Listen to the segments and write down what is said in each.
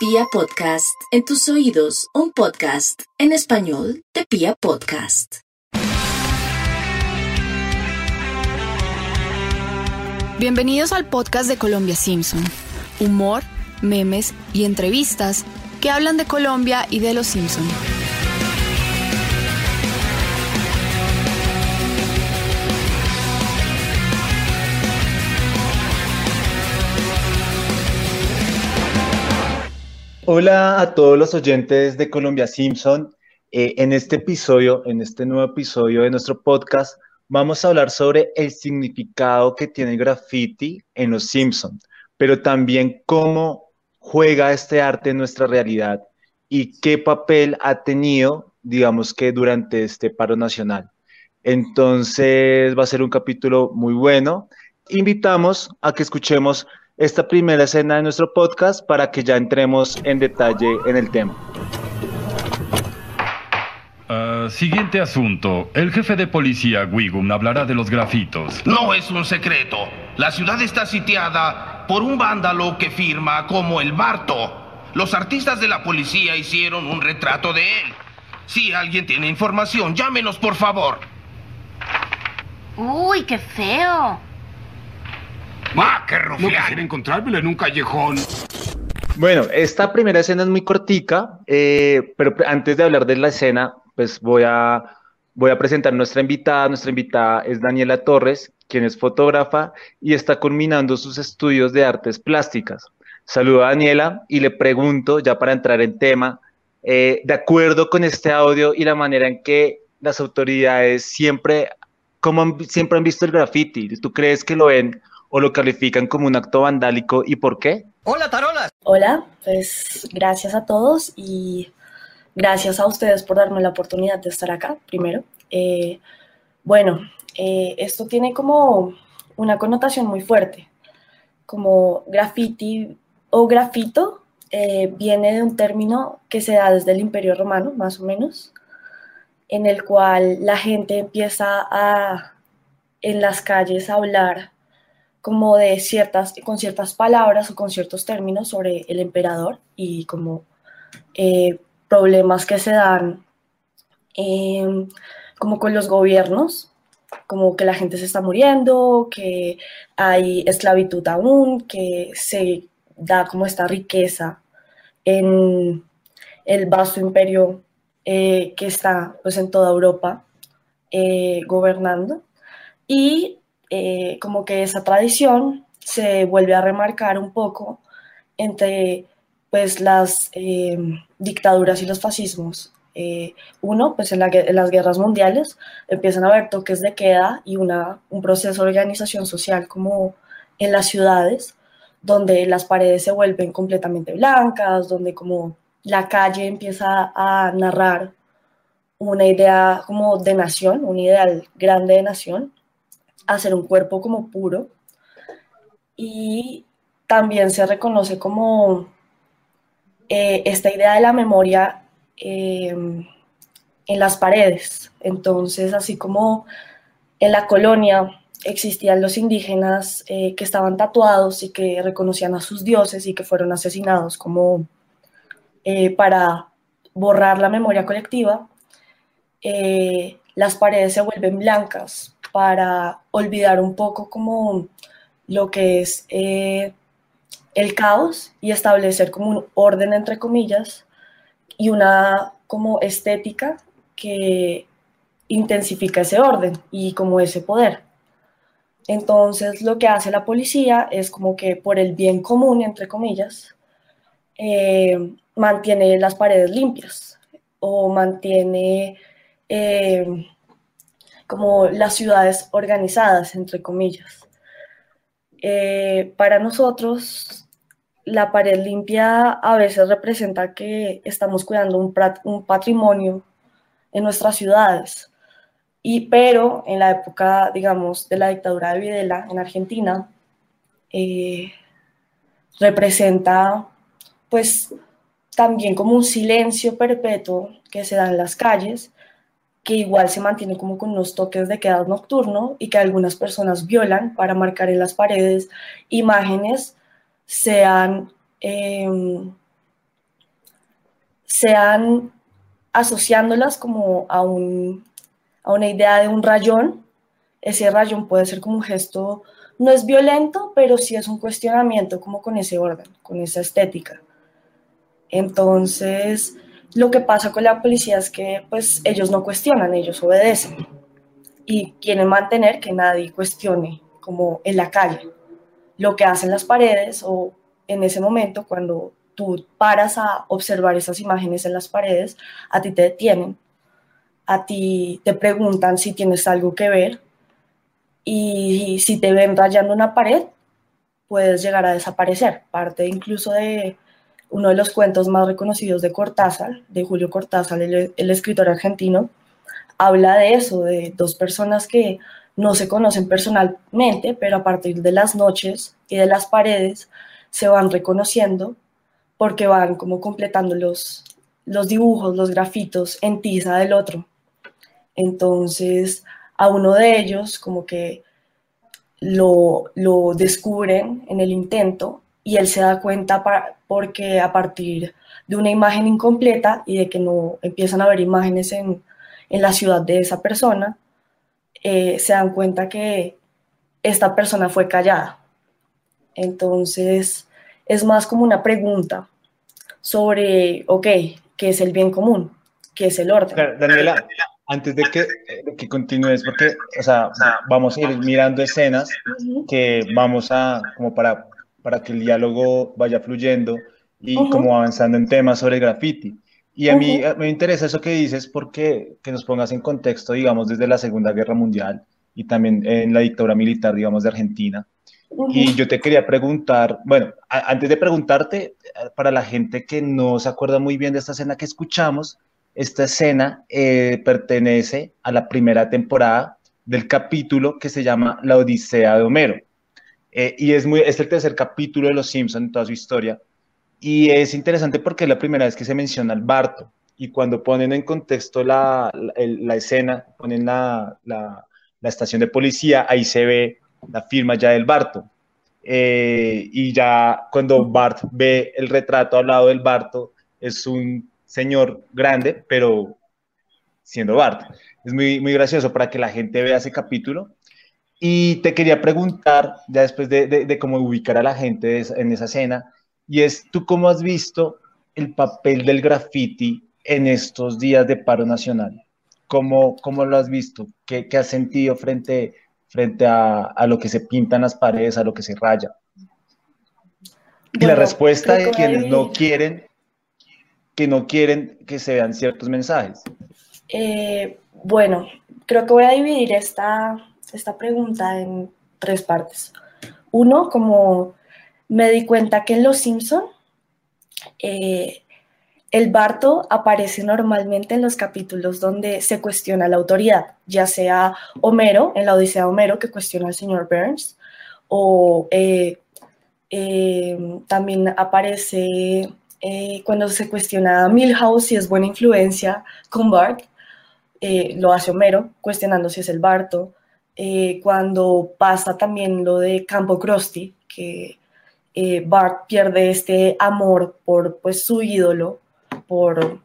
Pia Podcast, en tus oídos, un podcast en español de Pia Podcast. Bienvenidos al podcast de Colombia Simpson. Humor, memes y entrevistas que hablan de Colombia y de los Simpson. Hola a todos los oyentes de Colombia Simpson. Eh, en este episodio, en este nuevo episodio de nuestro podcast, vamos a hablar sobre el significado que tiene el graffiti en los Simpson, pero también cómo juega este arte en nuestra realidad y qué papel ha tenido, digamos que durante este paro nacional. Entonces va a ser un capítulo muy bueno. Invitamos a que escuchemos esta primera escena de nuestro podcast para que ya entremos en detalle en el tema. Uh, siguiente asunto. El jefe de policía, Wigum, hablará de los grafitos. No es un secreto. La ciudad está sitiada por un vándalo que firma como el Barto. Los artistas de la policía hicieron un retrato de él. Si alguien tiene información, llámenos por favor. Uy, qué feo. ¡Ah, qué No rufián! quisiera encontrármelo en un callejón. Bueno, esta primera escena es muy cortica, eh, pero antes de hablar de la escena, pues voy a, voy a presentar nuestra invitada. Nuestra invitada es Daniela Torres, quien es fotógrafa y está culminando sus estudios de artes plásticas. Saludo a Daniela y le pregunto, ya para entrar en tema, eh, de acuerdo con este audio y la manera en que las autoridades siempre, como han- siempre han visto el graffiti, ¿tú crees que lo ven o lo califican como un acto vandálico y por qué? Hola, pues gracias a todos y gracias a ustedes por darme la oportunidad de estar acá, primero. Eh, bueno, eh, esto tiene como una connotación muy fuerte, como graffiti o grafito eh, viene de un término que se da desde el Imperio Romano, más o menos, en el cual la gente empieza a en las calles a hablar como de ciertas, con ciertas palabras o con ciertos términos sobre el emperador y como eh, problemas que se dan eh, como con los gobiernos, como que la gente se está muriendo, que hay esclavitud aún, que se da como esta riqueza en el vasto imperio eh, que está pues en toda Europa eh, gobernando. Y eh, como que esa tradición se vuelve a remarcar un poco entre pues las eh, dictaduras y los fascismos. Eh, uno, pues en, las guerras mundiales empiezan a haber toques de queda y una, un proceso de organización social como en las ciudades, donde las paredes se vuelven completamente blancas, donde como la calle empieza a narrar una idea como de nación, un ideal grande de nación, hacer un cuerpo como puro y también se reconoce como eh, esta idea de la memoria eh, en las paredes. Entonces, así como en la colonia existían los indígenas eh, que estaban tatuados y que reconocían a sus dioses y que fueron asesinados como eh, para borrar la memoria colectiva, las paredes se vuelven blancas para olvidar un poco como lo que es eh, el caos y establecer como un orden entre comillas y una como estética que intensifica ese orden y como ese poder. Entonces lo que hace la policía es como que por el bien común, entre comillas, eh, mantiene las paredes limpias o mantiene eh, como las ciudades organizadas, entre comillas. Eh, para nosotros, la pared limpia a veces representa que estamos cuidando un, patrimonio en nuestras ciudades. Y, pero en la época, digamos, de la dictadura de Videla en Argentina, eh, representa pues también como un silencio perpetuo que se da en las calles, que igual se mantiene como con unos toques de queda nocturno y que algunas personas violan para marcar en las paredes imágenes, sean eh, sean asociándolas como a, un, a una idea de un rayón. Ese rayón puede ser como un gesto, no es violento, pero sí es un cuestionamiento como con ese orden, con esa estética. Entonces, lo que pasa con la policía es que pues ellos no cuestionan, ellos obedecen. Y quieren mantener que nadie cuestione como en la calle. Lo que hacen las paredes o en ese momento cuando tú paras a observar esas imágenes en las paredes, a ti te detienen, a ti te preguntan si tienes algo que ver. Y si te ven rayando una pared, puedes llegar a desaparecer. Parte incluso de uno de los cuentos más reconocidos de Cortázar, de Julio Cortázar, el, escritor argentino, habla de eso, de dos personas que no se conocen personalmente, pero a partir de las noches y de las paredes se van reconociendo porque van como completando los, los dibujos, los grafitos en tiza del otro. Entonces, a uno de ellos como que lo, lo descubren en el intento y él se da cuenta porque a partir de una imagen incompleta y de que no empiezan a ver imágenes en, en la ciudad de esa persona, eh, se dan cuenta que esta persona fue callada. Entonces, es más como una pregunta sobre, ok, ¿qué es el bien común? ¿Qué es el orden? Daniela, antes de que, que continúes, porque, o sea, vamos a ir mirando escenas que vamos a, como para para que el diálogo vaya fluyendo y como avanzando en temas sobre graffiti. Y a mí me interesa eso que dices porque que nos pongas en contexto, digamos, desde la Segunda Guerra Mundial y también en la dictadura militar, digamos, de Argentina. Y yo te quería preguntar, bueno, antes de preguntarte, para la gente que no se acuerda muy bien de esta escena que escuchamos, esta escena eh, pertenece a la primera temporada del capítulo que se llama La Odisea de Homero. Eh, y es, muy, es el tercer capítulo de Los Simpsons en toda su historia. Y es interesante porque es la primera vez que se menciona al Barto. Y cuando ponen en contexto la, la, escena, ponen la, la, estación de policía, ahí se ve la firma ya del Barto. Eh, y ya cuando Bart ve el retrato al lado del Barto, es un señor grande, pero siendo Bart. Es muy, muy gracioso para que la gente vea ese capítulo y te quería preguntar, ya después de, cómo ubicar a la gente en esa escena, y es, ¿tú cómo has visto el papel del graffiti en estos días de paro nacional? ¿Cómo, cómo lo has visto? ¿Qué, qué has sentido frente, frente a, a, lo que se pintan las paredes, a lo que se raya? y la respuesta de quienes no quieren que no quieren que se vean ciertos mensajes. Eh, bueno, creo que voy a dividir esta, esta pregunta en tres partes. Uno, como me di cuenta que en Los Simpson eh, el Barto aparece normalmente en los capítulos donde se cuestiona la autoridad, ya sea Homero, en la Odisea de Homero, que cuestiona al señor Burns, o eh, eh, también aparece cuando se cuestiona a Milhouse si es buena influencia con Bart, lo hace Homero, cuestionando si es el Barto. Eh, cuando pasa también lo de Campo Krusty, que eh, Bart pierde este amor por pues, su ídolo, por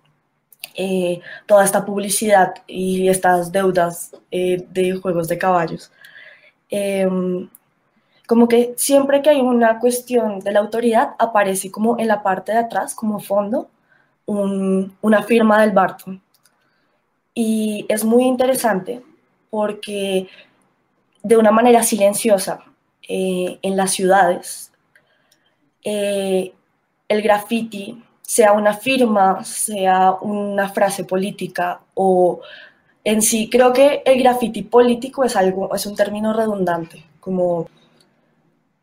eh, toda esta publicidad y estas deudas de juegos de caballos. Em, como que siempre que hay una cuestión de la autoridad, aparece como en la parte de atrás, como fondo, una firma del Barton. Y es muy interesante porque de una manera silenciosa eh, en las ciudades. Eh, el graffiti, sea una firma, sea una frase política o en sí, creo que el graffiti político es algo, es un término redundante, como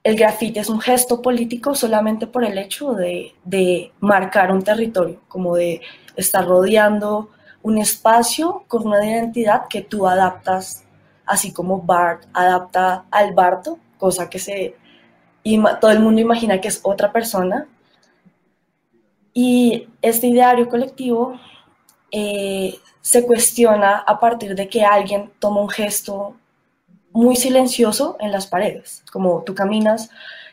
el graffiti es un gesto político solamente por el hecho de, de marcar un territorio, como de estar rodeando un espacio con una identidad que tú adaptas así como Bart adapta al Barto, cosa que se, todo el mundo imagina que es otra persona. Y este ideario colectivo eh, se cuestiona a partir de que alguien toma un gesto muy silencioso en las paredes, como tú caminas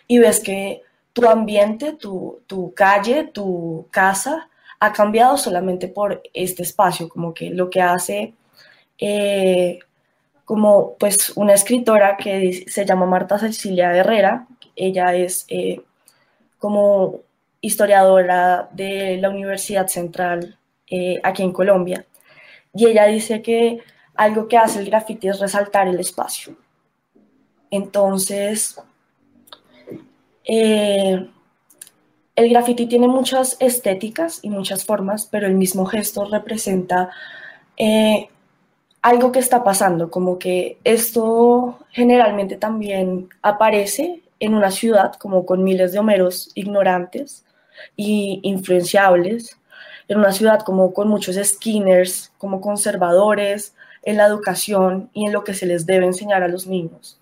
y ves que tu ambiente, tu, tu calle, tu casa, ha cambiado solamente por este espacio, como que lo que hace eh, como pues una escritora que se llama Marta Cecilia Herrera, ella es eh, como historiadora de la Universidad Central eh, aquí en Colombia, y ella dice que algo que hace el graffiti es resaltar el espacio. Entonces, el graffiti tiene muchas estéticas y muchas formas, pero el mismo gesto representa algo que está pasando, como que esto generalmente también aparece en una ciudad como con miles de homeros ignorantes y influenciables, en una ciudad como con muchos skinners, como conservadores en la educación y en lo que se les debe enseñar a los niños,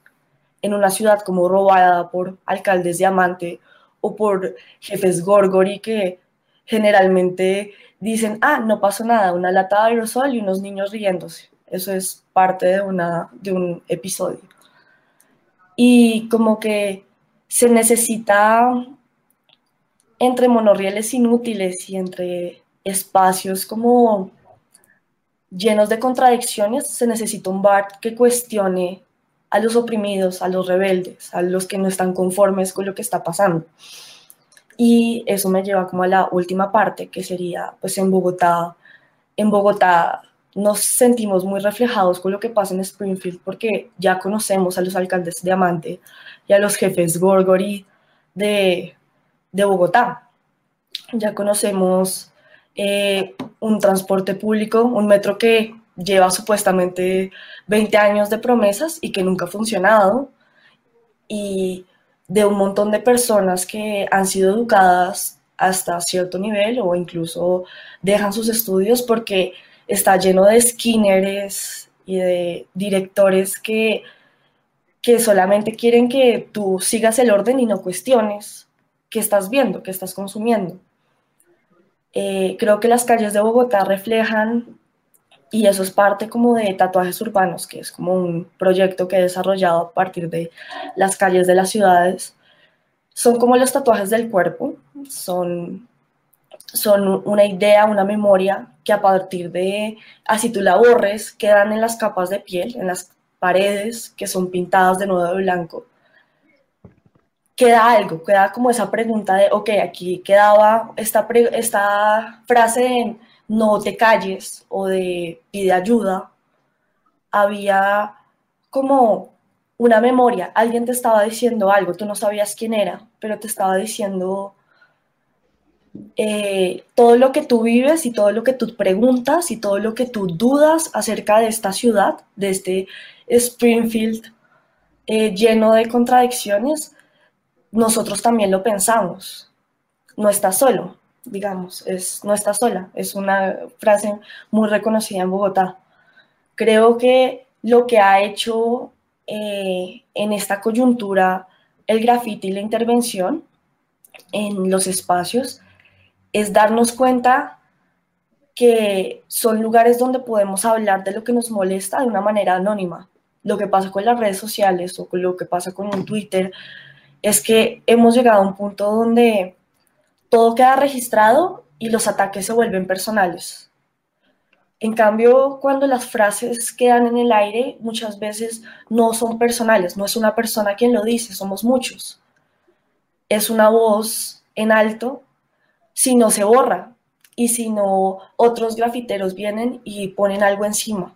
en una ciudad como robada por alcaldes diamante o por jefes gorgori que generalmente dicen, ah, no pasó nada, una lata de aerosol y unos niños riéndose eso es parte de, una, de un episodio. Y como que se necesita entre monorrieles inútiles y entre espacios como llenos de contradicciones, se necesita un bar que cuestione a los oprimidos, a los rebeldes, a los que no están conformes con lo que está pasando. Y eso me lleva como a la última parte, que sería pues en Bogotá. En Bogotá nos sentimos muy reflejados con lo que pasa en Springfield porque ya conocemos a los alcaldes de Amante y a los jefes Gorgori de, de Bogotá. Ya conocemos eh, un transporte público, un metro que lleva supuestamente 20 años de promesas y que nunca ha funcionado, y de un montón de personas que han sido educadas hasta cierto nivel o incluso dejan sus estudios porque está lleno de skinners y de directores que, que solamente quieren que tú sigas el orden y no cuestiones qué estás viendo, qué estás consumiendo. Eh, creo que las calles de Bogotá reflejan, y eso es parte como de Tatuajes Urbanos, que es como un proyecto que he desarrollado a partir de las calles de las ciudades, son como los tatuajes del cuerpo, son son una idea, una memoria que a partir de, así tú la borres, quedan en las capas de piel, en las paredes que son pintadas de nuevo de blanco. Queda algo, queda como esa pregunta de, ok, aquí quedaba esta, esta frase de no te calles o de pide ayuda. Había como una memoria, alguien te estaba diciendo algo, tú no sabías quién era, pero te estaba diciendo eh, todo lo que tú vives y todo lo que tú preguntas y todo lo que tú dudas acerca de esta ciudad, de este Springfield eh, lleno de contradicciones, nosotros también lo pensamos. No estás solo, digamos, es, no estás sola. Es una frase muy reconocida en Bogotá. Creo que lo que ha hecho eh, en esta coyuntura el grafiti y la intervención en los espacios es darnos cuenta que son lugares donde podemos hablar de lo que nos molesta de una manera anónima. Lo que pasa con las redes sociales o con lo que pasa con un Twitter es que hemos llegado a un punto donde todo queda registrado y los ataques se vuelven personales. En cambio, cuando las frases quedan en el aire, muchas veces no son personales, no es una persona quien lo dice, somos muchos. Es una voz en alto si no se borra y si no otros grafiteros vienen y ponen algo encima.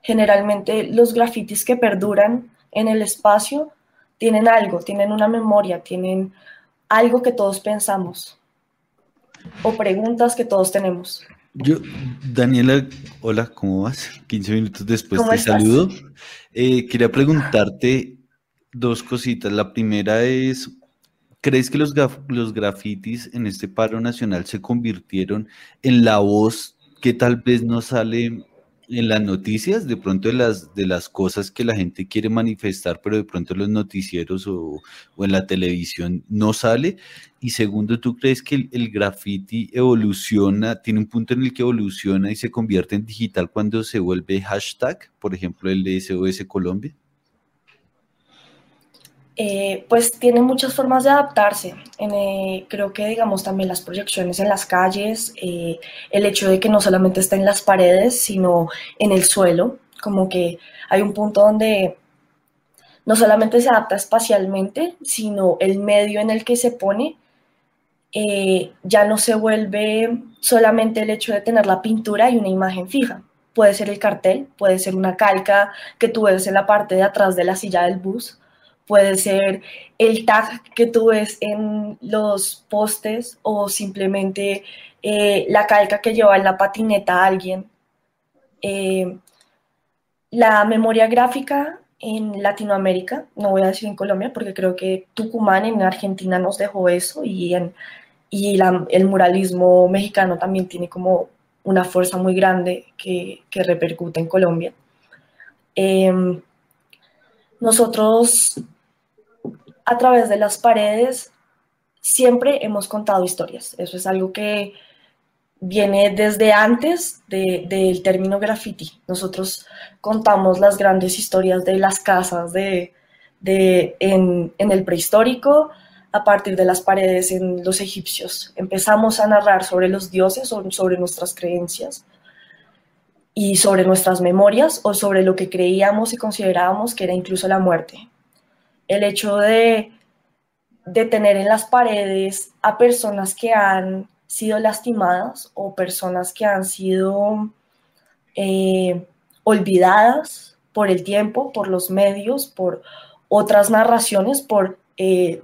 Generalmente los grafitis que perduran en el espacio tienen algo, tienen una memoria, tienen algo que todos pensamos o preguntas que todos tenemos. Yo, Daniela, hola, ¿cómo vas? 15 minutos después te saludo. Eh, quería preguntarte dos cositas. La primera es, ¿Crees que los, grafitis en este paro nacional se convirtieron en la voz que tal vez no sale en las noticias, de pronto de las, de las cosas que la gente quiere manifestar, pero de pronto en los noticieros o, en la televisión no sale? Y segundo, ¿tú crees que el, el graffiti evoluciona, tiene un punto en el que evoluciona y se convierte en digital cuando se vuelve hashtag, por ejemplo, el SOS Colombia? Eh, pues tiene muchas formas de adaptarse. Eh, creo que, digamos, también las proyecciones en las calles, eh, el hecho de que no solamente está en las paredes, sino en el suelo, como que hay un punto donde no solamente se adapta espacialmente, sino el medio en el que se pone ya no se vuelve solamente el hecho de tener la pintura y una imagen fija. Puede ser el cartel, puede ser una calca que tú ves en la parte de atrás de la silla del bus, puede ser el tag que tú ves en los postes o simplemente eh, la calca que lleva en la patineta a alguien. Eh, la memoria gráfica en Latinoamérica, no voy a decir en Colombia porque creo que Tucumán en Argentina nos dejó eso y, en, y el muralismo mexicano también tiene como una fuerza muy grande que, que repercute en Colombia. Em, nosotros a través de las paredes siempre hemos contado historias. Eso es algo que viene desde antes del término graffiti. Nosotros contamos las grandes historias de las casas de, en, el prehistórico a partir de las paredes en los egipcios. Empezamos a narrar sobre los dioses, sobre nuestras creencias y sobre nuestras memorias o sobre lo que creíamos y considerábamos que era incluso la muerte el hecho de, de tener en las paredes a personas que han sido lastimadas o personas que han sido eh, olvidadas por el tiempo, por los medios, por otras narraciones, por eh,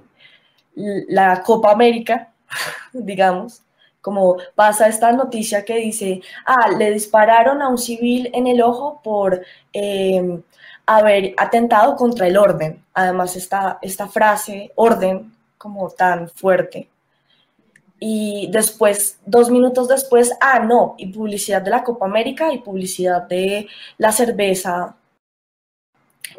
la Copa América, digamos, como pasa esta noticia que dice, ah, le dispararon a un civil en el ojo por eh, haber atentado contra el orden. Además, esta, esta frase, orden, como tan fuerte. Y después, dos minutos después, ah, no, y publicidad de la Copa América y publicidad de la cerveza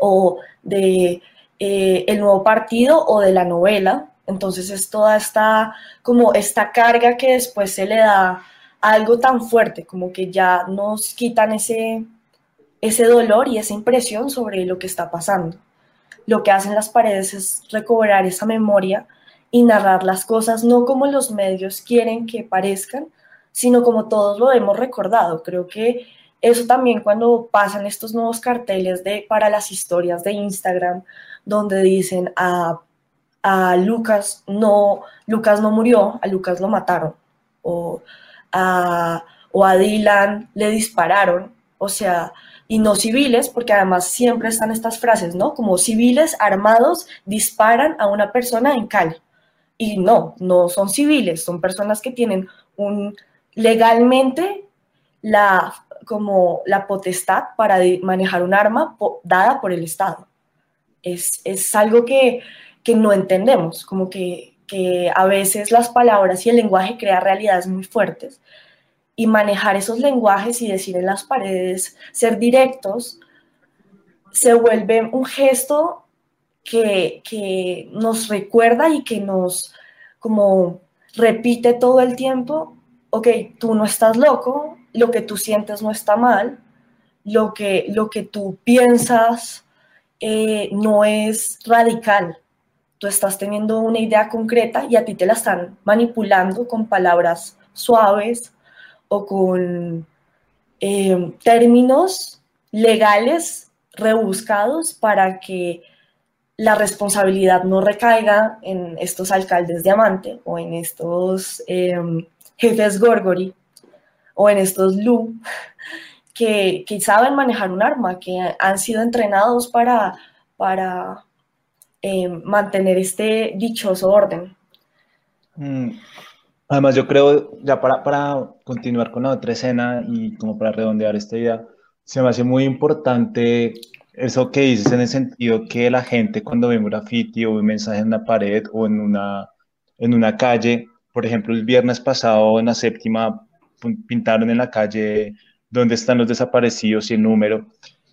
o de eh, el nuevo partido o de la novela. Entonces es toda esta, como esta carga que después se le da a algo tan fuerte, como que ya nos quitan ese, ese dolor y esa impresión sobre lo que está pasando. Lo que hacen las paredes es recobrar esa memoria y narrar las cosas no como los medios quieren que parezcan, sino como todos lo hemos recordado. Creo que eso también cuando pasan estos nuevos carteles de para las historias de Instagram, donde dicen a, a Lucas no, Lucas no murió, a Lucas lo mataron, o a, o a Dylan le dispararon. O sea, y no civiles, porque además siempre están estas frases, ¿no? Como civiles armados disparan a una persona en Cali. Y no, no son civiles, son personas que tienen un legalmente la como la potestad para manejar un arma dada por el Estado. Es, es algo que, que, no entendemos, como que, que a veces las palabras y el lenguaje crean realidades muy fuertes y manejar esos lenguajes y decir en las paredes, ser directos, se vuelve un gesto que, que nos recuerda y que nos como repite todo el tiempo, ok, tú no estás loco, lo que tú sientes no está mal, lo que, lo que tú piensas eh, no es radical, tú estás teniendo una idea concreta y a ti te la están manipulando con palabras suaves, o con eh, términos legales rebuscados para que la responsabilidad no recaiga en estos alcaldes diamante o en estos em, jefes gorgori o en estos lu que, saben manejar un arma, que han sido entrenados para, para em, mantener este dichoso orden. Mm, Además, yo creo, ya para, para continuar con la otra escena y como para redondear esta idea, se me hace muy importante eso que dices en el sentido que la gente cuando ve un graffiti o un mensaje en una pared o en una, en una calle, por ejemplo, el viernes pasado en la séptima pintaron en la calle donde están los desaparecidos y el número.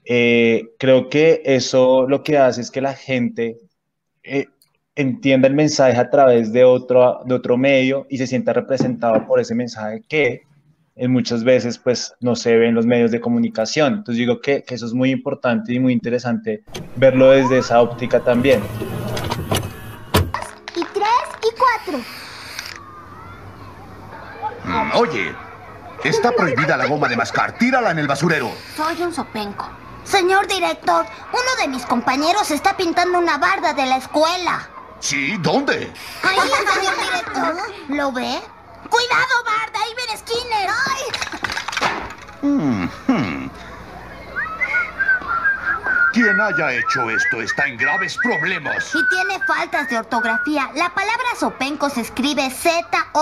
Eh, creo que eso lo que hace es que la gente eh, entienda el mensaje a través de otro, de otro medio y se sienta representado por ese mensaje que en muchas veces pues no se ve en los medios de comunicación. Entonces digo que, eso es muy importante y muy interesante verlo desde esa óptica también. Y tres y cuatro. Mm, oye, está prohibida la goma de mascar. Tírala en el basurero. Soy un sopenco. Señor director, uno de mis compañeros está pintando una barda de la escuela. ¿Sí? ¿Dónde? Ahí, señor director. ¿Lo ve? ¡Cuidado, barda! ¡Ahí viene Skinner! ¡Ay! Mm, hmm. Quien haya hecho esto está en graves problemas. Y tiene faltas de ortografía. La palabra sopenco se escribe Z-O-P-E-N-C-O.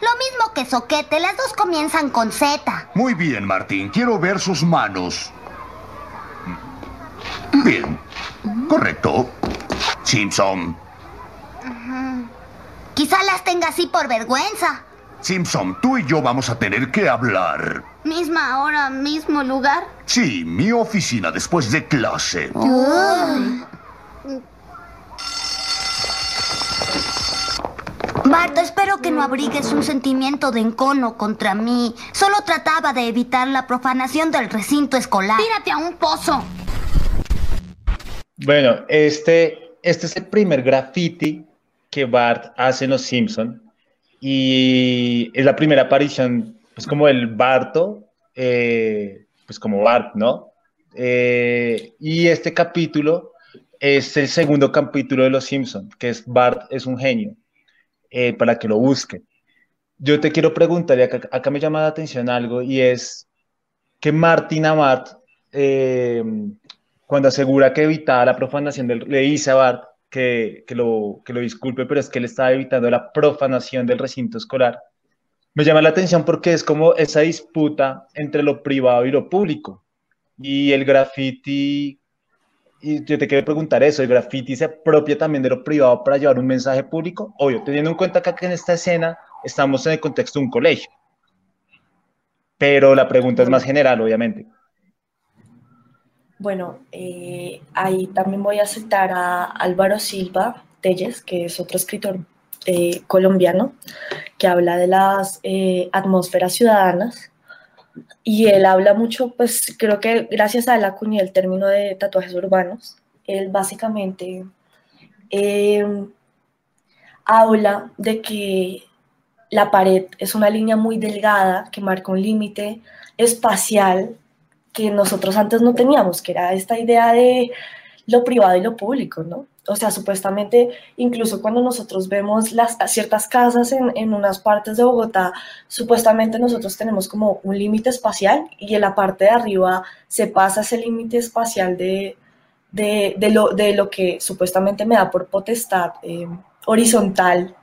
Lo mismo que soquete, las dos comienzan con Z. Muy bien, Martín. Quiero ver sus manos. Bien. Correcto. Simpson. Quizá las tenga así por vergüenza. Simpson, tú y yo vamos a tener que hablar. Misma hora, mismo lugar. Sí, mi oficina después de clase. Bart, espero que no abrigues un sentimiento de encono contra mí. Solo trataba de evitar la profanación del recinto escolar. Tírate a un pozo. Bueno, este, este es el primer graffiti que Bart hace en Los Simpson y es la primera aparición, pues como el Barto, eh, pues como Bart, ¿no? Eh, y este capítulo es el segundo capítulo de Los Simpson, que es Bart es un genio, eh, para que lo busquen. Yo te quiero preguntar, y acá, acá, me llama la atención algo, y es que Martin Amart, cuando asegura que evitaba la profanación del, le dice a Bart que, que, lo, que lo disculpe, pero es que él estaba evitando la profanación del recinto escolar. Me llama la atención porque es como esa disputa entre lo privado y lo público. Y el graffiti, y yo te quiero preguntar eso, ¿el graffiti se apropia también de lo privado para llevar un mensaje público? Obvio, teniendo en cuenta que en esta escena estamos en el contexto de un colegio. Pero la pregunta es más general, obviamente. Bueno, eh, ahí también voy a citar a Álvaro Silva Telles, que es otro escritor eh, colombiano, que habla de las eh, atmósferas ciudadanas. Y él habla mucho, pues creo que gracias a él acuñé el término de tatuajes urbanos. Él básicamente em, habla de que la pared es una línea muy delgada que marca un límite espacial que nosotros antes no teníamos, que era esta idea de lo privado y lo público, ¿no? O sea, supuestamente, incluso cuando nosotros vemos las, ciertas casas en, en unas partes de Bogotá, supuestamente nosotros tenemos como un límite espacial y en la parte de arriba se pasa ese límite espacial de, de, de, lo, de lo que supuestamente me da por potestad eh, horizontal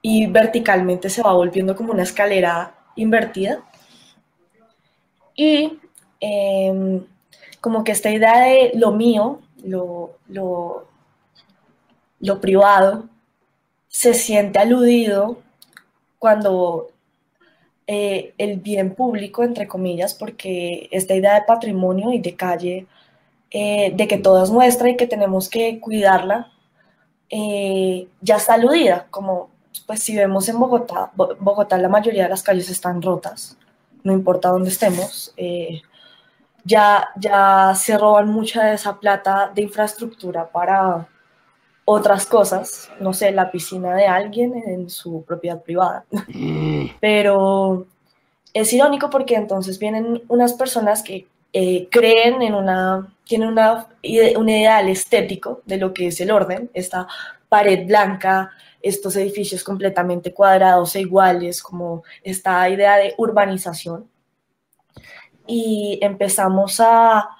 y verticalmente se va volviendo como una escalera invertida. Y eh, como que esta idea de lo mío, lo, lo, privado, se siente aludido cuando eh, el bien público, entre comillas, porque esta idea de patrimonio y de calle, eh, de que todo es nuestra y que tenemos que cuidarla, eh, ya está aludida, como pues si vemos en Bogotá, Bogotá la mayoría de las calles están rotas, no importa dónde estemos, ya, ya se roban mucha de esa plata de infraestructura para otras cosas, no sé, la piscina de alguien en su propiedad privada. Pero es irónico porque entonces vienen unas personas que eh, creen en una, tienen una, un ideal estético de lo que es el orden, esta pared blanca, estos edificios completamente cuadrados e iguales, como esta idea de urbanización y empezamos a,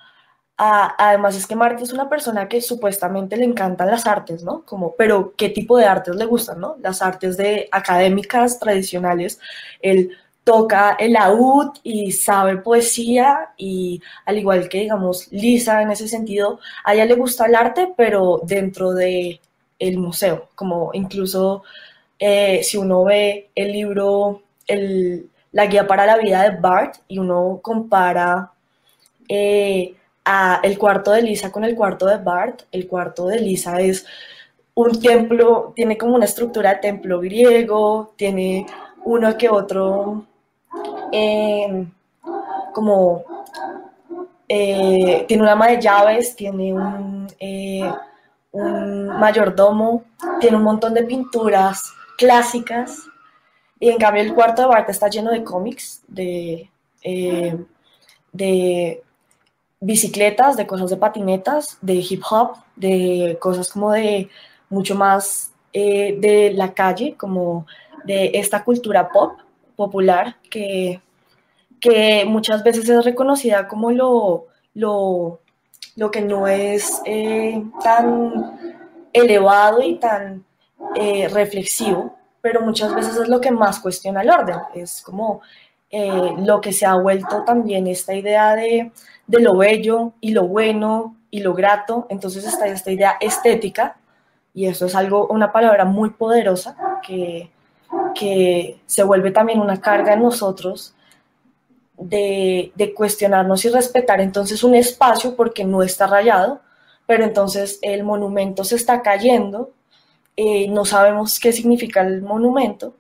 además es que Marta es una persona que supuestamente le encantan las artes, ¿no? Como, pero ¿qué tipo de artes le gustan, no? Las artes de académicas tradicionales, él toca el laúd y sabe poesía y al igual que, digamos, Lisa en ese sentido, a ella le gusta el arte, pero dentro de el museo, como incluso eh, si uno ve el libro, el, la guía para la vida de Bart y uno compara eh, el cuarto de Lisa con el cuarto de Bart, el cuarto de Lisa es un templo, tiene como una estructura de templo griego, tiene uno que otro eh, como eh, tiene una ama de llaves, tiene un mayordomo, tiene un montón de pinturas clásicas Y en cambio el cuarto de Bart está lleno de cómics, de, eh, de bicicletas, de cosas de patinetas, de hip hop, de cosas como de mucho más eh, de la calle, como de esta cultura pop popular que, que muchas veces es reconocida como lo, lo, lo que no es eh, tan elevado y tan reflexivo, pero muchas veces es lo que más cuestiona el orden, es como lo que se ha vuelto también esta idea de, de lo bello y lo bueno y lo grato, entonces está esta idea estética y eso es algo, una palabra muy poderosa que, que se vuelve también una carga en nosotros de, de, cuestionarnos y respetar entonces un espacio porque no está rayado, pero entonces el monumento se está cayendo, eh, no sabemos qué significa el monumento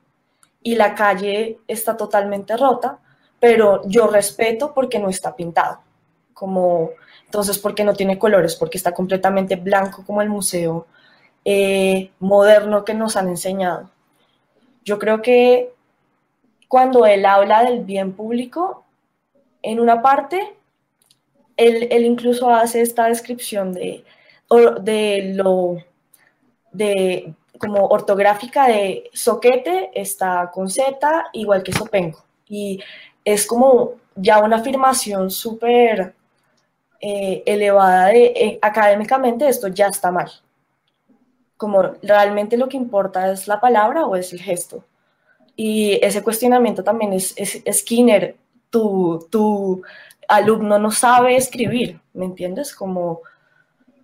y la calle está totalmente rota, pero yo respeto porque no está pintado, como entonces porque no tiene colores, porque está completamente blanco como el museo eh, moderno que nos han enseñado. Yo creo que cuando él habla del bien público, en una parte, él, incluso hace esta descripción de, de lo de como ortográfica de soquete está con Z igual que sopenco y es como ya una afirmación súper eh, elevada de eh, académicamente esto ya está mal como realmente lo que importa es la palabra o es el gesto. Y ese cuestionamiento también es, Skinner, tu, tu alumno no sabe escribir, ¿me entiendes? Como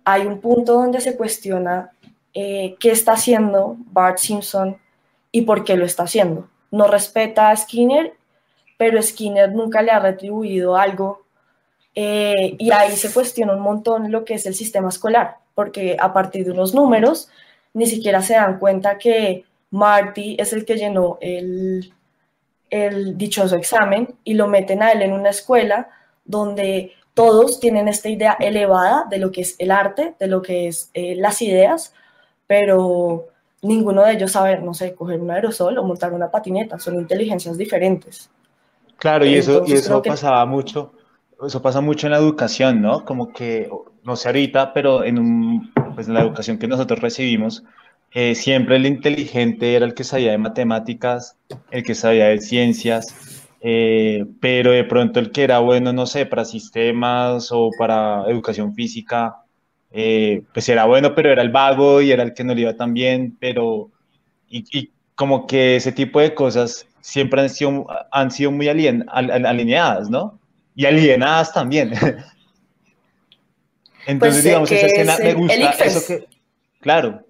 hay un punto donde se cuestiona eh, qué está haciendo Bart Simpson y por qué lo está haciendo. No respeta a Skinner, pero Skinner nunca le ha retribuido algo. Eh, y ahí se cuestiona un montón lo que es el sistema escolar porque a partir de unos números ni siquiera se dan cuenta que Marty es el que llenó el, el dichoso examen y lo meten a él en una escuela donde todos tienen esta idea elevada de lo que es el arte, de lo que es eh, las ideas, pero ninguno de ellos sabe, no sé, coger un aerosol o montar una patineta, son inteligencias diferentes. Claro, y eso, y eso pasaba mucho, eso pasa mucho en la educación, ¿no? Como que no sé ahorita, pero en, un, pues en la educación que nosotros recibimos, eh, siempre el inteligente era el que sabía de matemáticas, el que sabía de ciencias, eh, pero de pronto el que era bueno, no sé, para sistemas o para educación física, eh, pues era bueno, pero era el vago y era el que no le iba tan bien, pero y, como que ese tipo de cosas siempre han sido, han sido muy alineadas, ¿no? Y alienadas también. Entonces, pues, digamos, esa escena me gusta. Eso que, claro.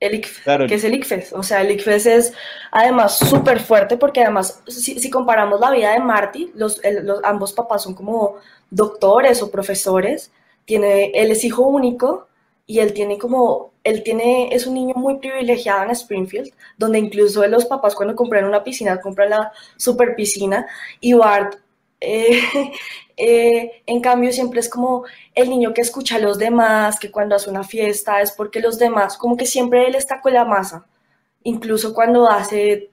El claro. que es el ICFES. O sea, el ICFES es además súper fuerte porque además, si, comparamos la vida de Marty, los, los, ambos papás son como doctores o profesores. Tiene, él es hijo único y él tiene como, él tiene, es un niño muy privilegiado en Springfield, donde incluso los papás cuando compran una piscina, compran la super piscina y Bart eh, eh, en cambio, siempre es como el niño que escucha a los demás, que cuando hace una fiesta es porque los demás, como que siempre él está con la masa. Incluso cuando hace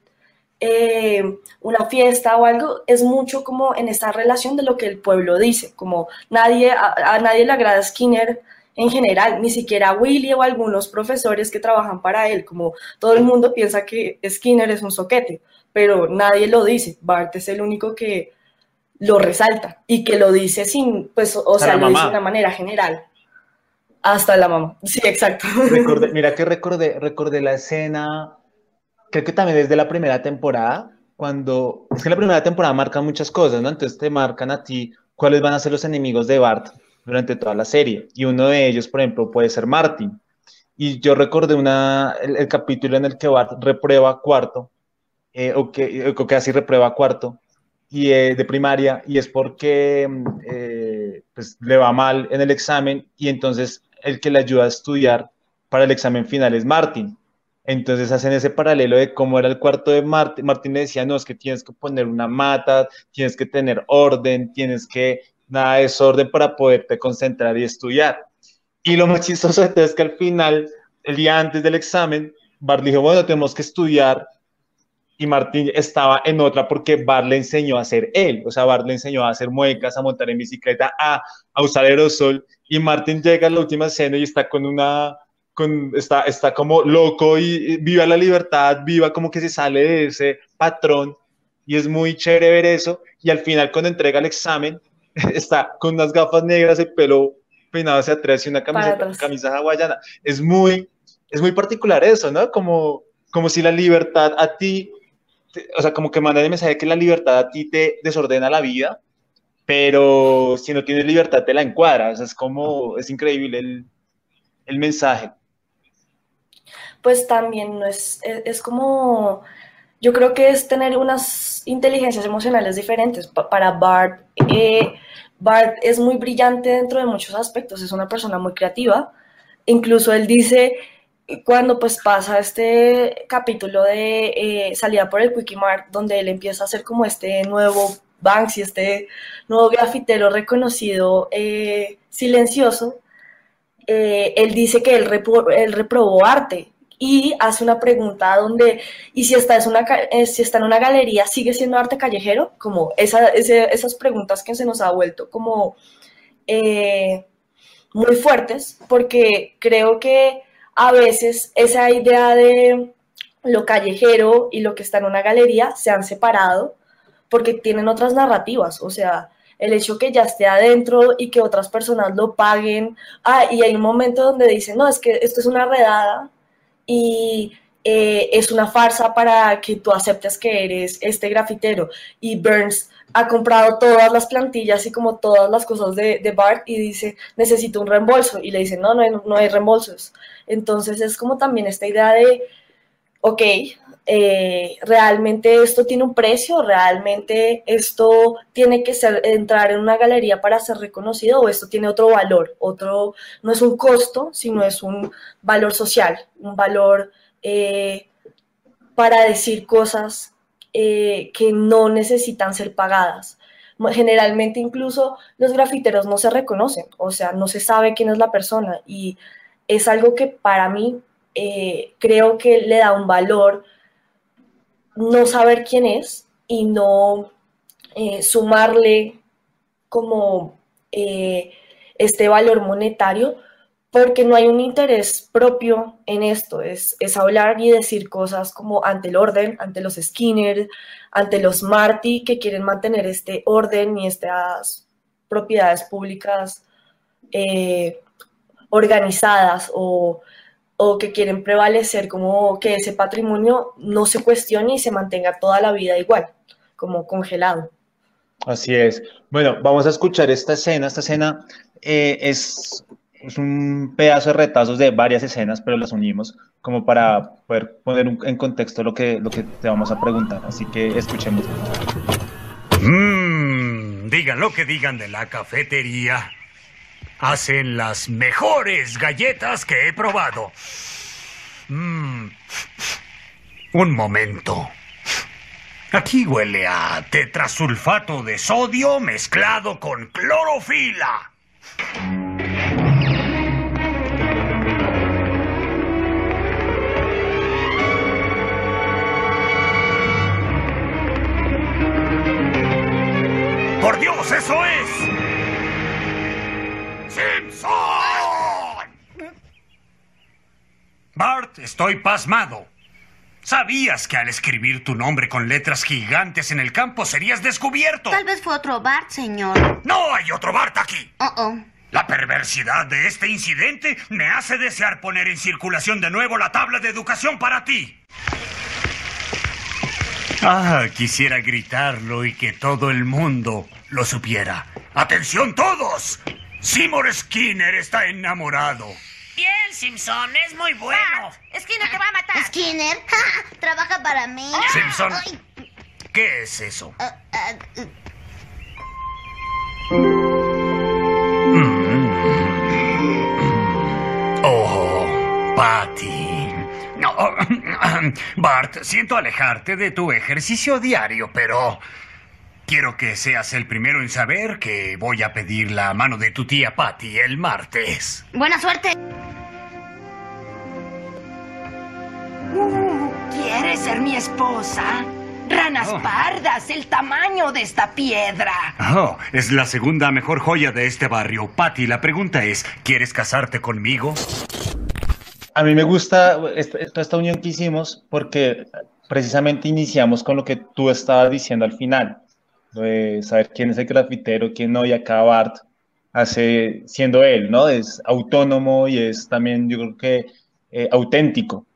eh, una fiesta o algo, es mucho como en esta relación de lo que el pueblo dice, como nadie, a, nadie le agrada Skinner en general, ni siquiera a Willy o algunos profesores que trabajan para él, como todo el mundo piensa que Skinner es un soquete, pero nadie lo dice, Bart es el único que lo resalta y que lo dice sin, pues, o sea, lo dice de una manera general. Hasta la mamá. Sí, exacto. mira que recordé, recordé la escena, creo que también desde la primera temporada, cuando, es que la primera temporada marca muchas cosas, ¿no? Entonces te marcan a ti cuáles van a ser los enemigos de Bart durante toda la serie. Y uno de ellos, por ejemplo, puede ser Martin. Y yo recordé una, el, capítulo en el que Bart reprueba cuarto, eh, o, que, o que así reprueba cuarto, y, eh, de primaria y es porque mm, eh, pues, le va mal en el examen y entonces el que le ayuda a estudiar para el examen final es Martín. Entonces hacen ese paralelo de cómo era el cuarto de Martín. Martín le decía, no, es que tienes que poner una mata, tienes que tener orden, tienes que, nada de desorden para poderte concentrar y estudiar. Y lo más chistoso es que al final, el día antes del examen, Bart dijo, bueno, tenemos que estudiar y Martin estaba en otra porque Bart le enseñó a ser él, o sea, Bart le enseñó a hacer muecas, a montar en bicicleta, a, a usar aerosol, y Martin llega a la última escena y está con una, con, está, está como loco y, viva la libertad, viva como que se sale de ese patrón, y es muy chévere ver eso, y al final cuando entrega el examen, está con unas gafas negras, el pelo peinado hacia atrás y una camisa, camisa hawaiana, es muy, es muy particular eso, ¿no? Como, como si la libertad a ti o sea, como que manda el mensaje que la libertad a ti te desordena la vida, pero si no tienes libertad te la encuadra, o sea, es como, es increíble el, el mensaje. Pues también no es, es, como, yo creo que es tener unas inteligencias emocionales diferentes. para Bart, eh, Bart es muy brillante dentro de muchos aspectos, es una persona muy creativa, incluso él dice cuando pues pasa este capítulo de eh, salida por el Quickie Mart, donde él empieza a hacer como este nuevo Banksy, este nuevo grafitero reconocido eh, silencioso, eh, él dice que él, reprobó arte y hace una pregunta donde, ¿y si está, es una, si está en una galería, sigue siendo arte callejero? Como esa, esas preguntas que se nos ha vuelto como muy fuertes, porque creo que a veces esa idea de lo callejero y lo que está en una galería se han separado porque tienen otras narrativas, o sea, el hecho que ya esté adentro y que otras personas lo paguen, ah, y hay un momento donde dicen, no, es que esto es una redada y eh, es una farsa para que tú aceptes que eres este grafitero, y Burns ha comprado todas las plantillas y como todas las cosas de, de Bart y dice, necesito un reembolso. Y le dice, no, no hay, no hay reembolsos. Entonces es como también esta idea de, ok, eh, realmente esto tiene un precio, realmente esto tiene que ser, entrar en una galería para ser reconocido o esto tiene otro valor, otro, no es un costo, sino es un valor social, un valor eh, para decir cosas eh, que no necesitan ser pagadas. Generalmente incluso los grafiteros no se reconocen, o sea, no se sabe quién es la persona y es algo que para mí eh, creo que le da un valor no saber quién es y no eh, sumarle como este valor monetario porque no hay un interés propio en esto, es, es, hablar y decir cosas como ante el orden, ante los Skinner, ante los Marty, que quieren mantener este orden y estas propiedades públicas eh, organizadas o, o que quieren prevalecer como que ese patrimonio no se cuestione y se mantenga toda la vida igual, como congelado. Así es. Bueno, vamos a escuchar esta escena. Esta escena eh, es es un pedazo de retazos de varias escenas, pero las unimos como para poder poner en contexto lo que, lo que te vamos a preguntar. Así que escuchemos. Mmm, digan lo que digan de la cafetería. Hacen las mejores galletas que he probado. Mmm. Un momento. Aquí huele a tetrasulfato de sodio mezclado con clorofila. ¡Por Dios, eso es! Estoy pasmado. Sabías que al escribir tu nombre con letras gigantes en el campo serías descubierto. Tal vez fue otro Bart, señor. No hay otro Bart aquí. Oh, oh. La perversidad de este incidente me hace desear poner en circulación de nuevo la tabla de educación para ti. Ah, quisiera gritarlo y que todo el mundo lo supiera. ¡Atención todos! Seymour Skinner está enamorado. Bien, Simpson, es muy bueno. Ah, Skinner te va a matar. Skinner, trabaja para mí. Simpson, ¿qué es eso? Uh, Oh, Patty. No, Bart, siento alejarte de tu ejercicio diario, pero quiero que seas el primero en saber que voy a pedir la mano de tu tía Patty el martes. Buena suerte. Uh, ¿Quieres ¿Quieres ser mi esposa? Ranas Oh. pardas, el tamaño de esta piedra. Oh, es la segunda mejor joya de este barrio. Patty, la pregunta es, ¿quieres casarte conmigo? A mí me gusta esta, esta unión que hicimos porque precisamente iniciamos con lo que tú estabas diciendo al final, de saber quién es el grafitero, quién no, y acá Bart hace, siendo él, ¿no? Es autónomo y es también, yo creo que, eh, auténtico.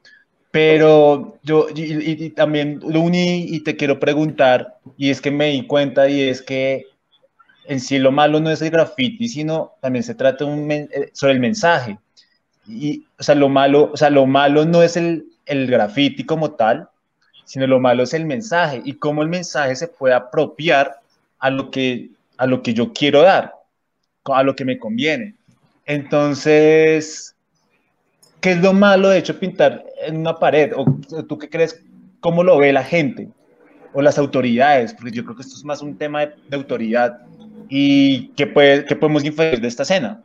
Pero yo, y, y- también lo uní y te quiero preguntar, y es que me di cuenta, y es que en sí lo malo no es el graffiti, sino también se trata un eh, sobre el mensaje. Y, o sea, lo malo, o sea, lo malo no es el, el graffiti como tal, sino lo malo es el mensaje y cómo el mensaje se puede apropiar a lo que, a lo que yo quiero dar, a lo que me conviene. Entonces, ¿qué es lo malo de hecho pintar en una pared? ¿O tú qué crees? ¿Cómo lo ve la gente o las autoridades? Porque yo creo que esto es más un tema de, autoridad. ¿Y qué, puede, qué podemos inferir de esta escena?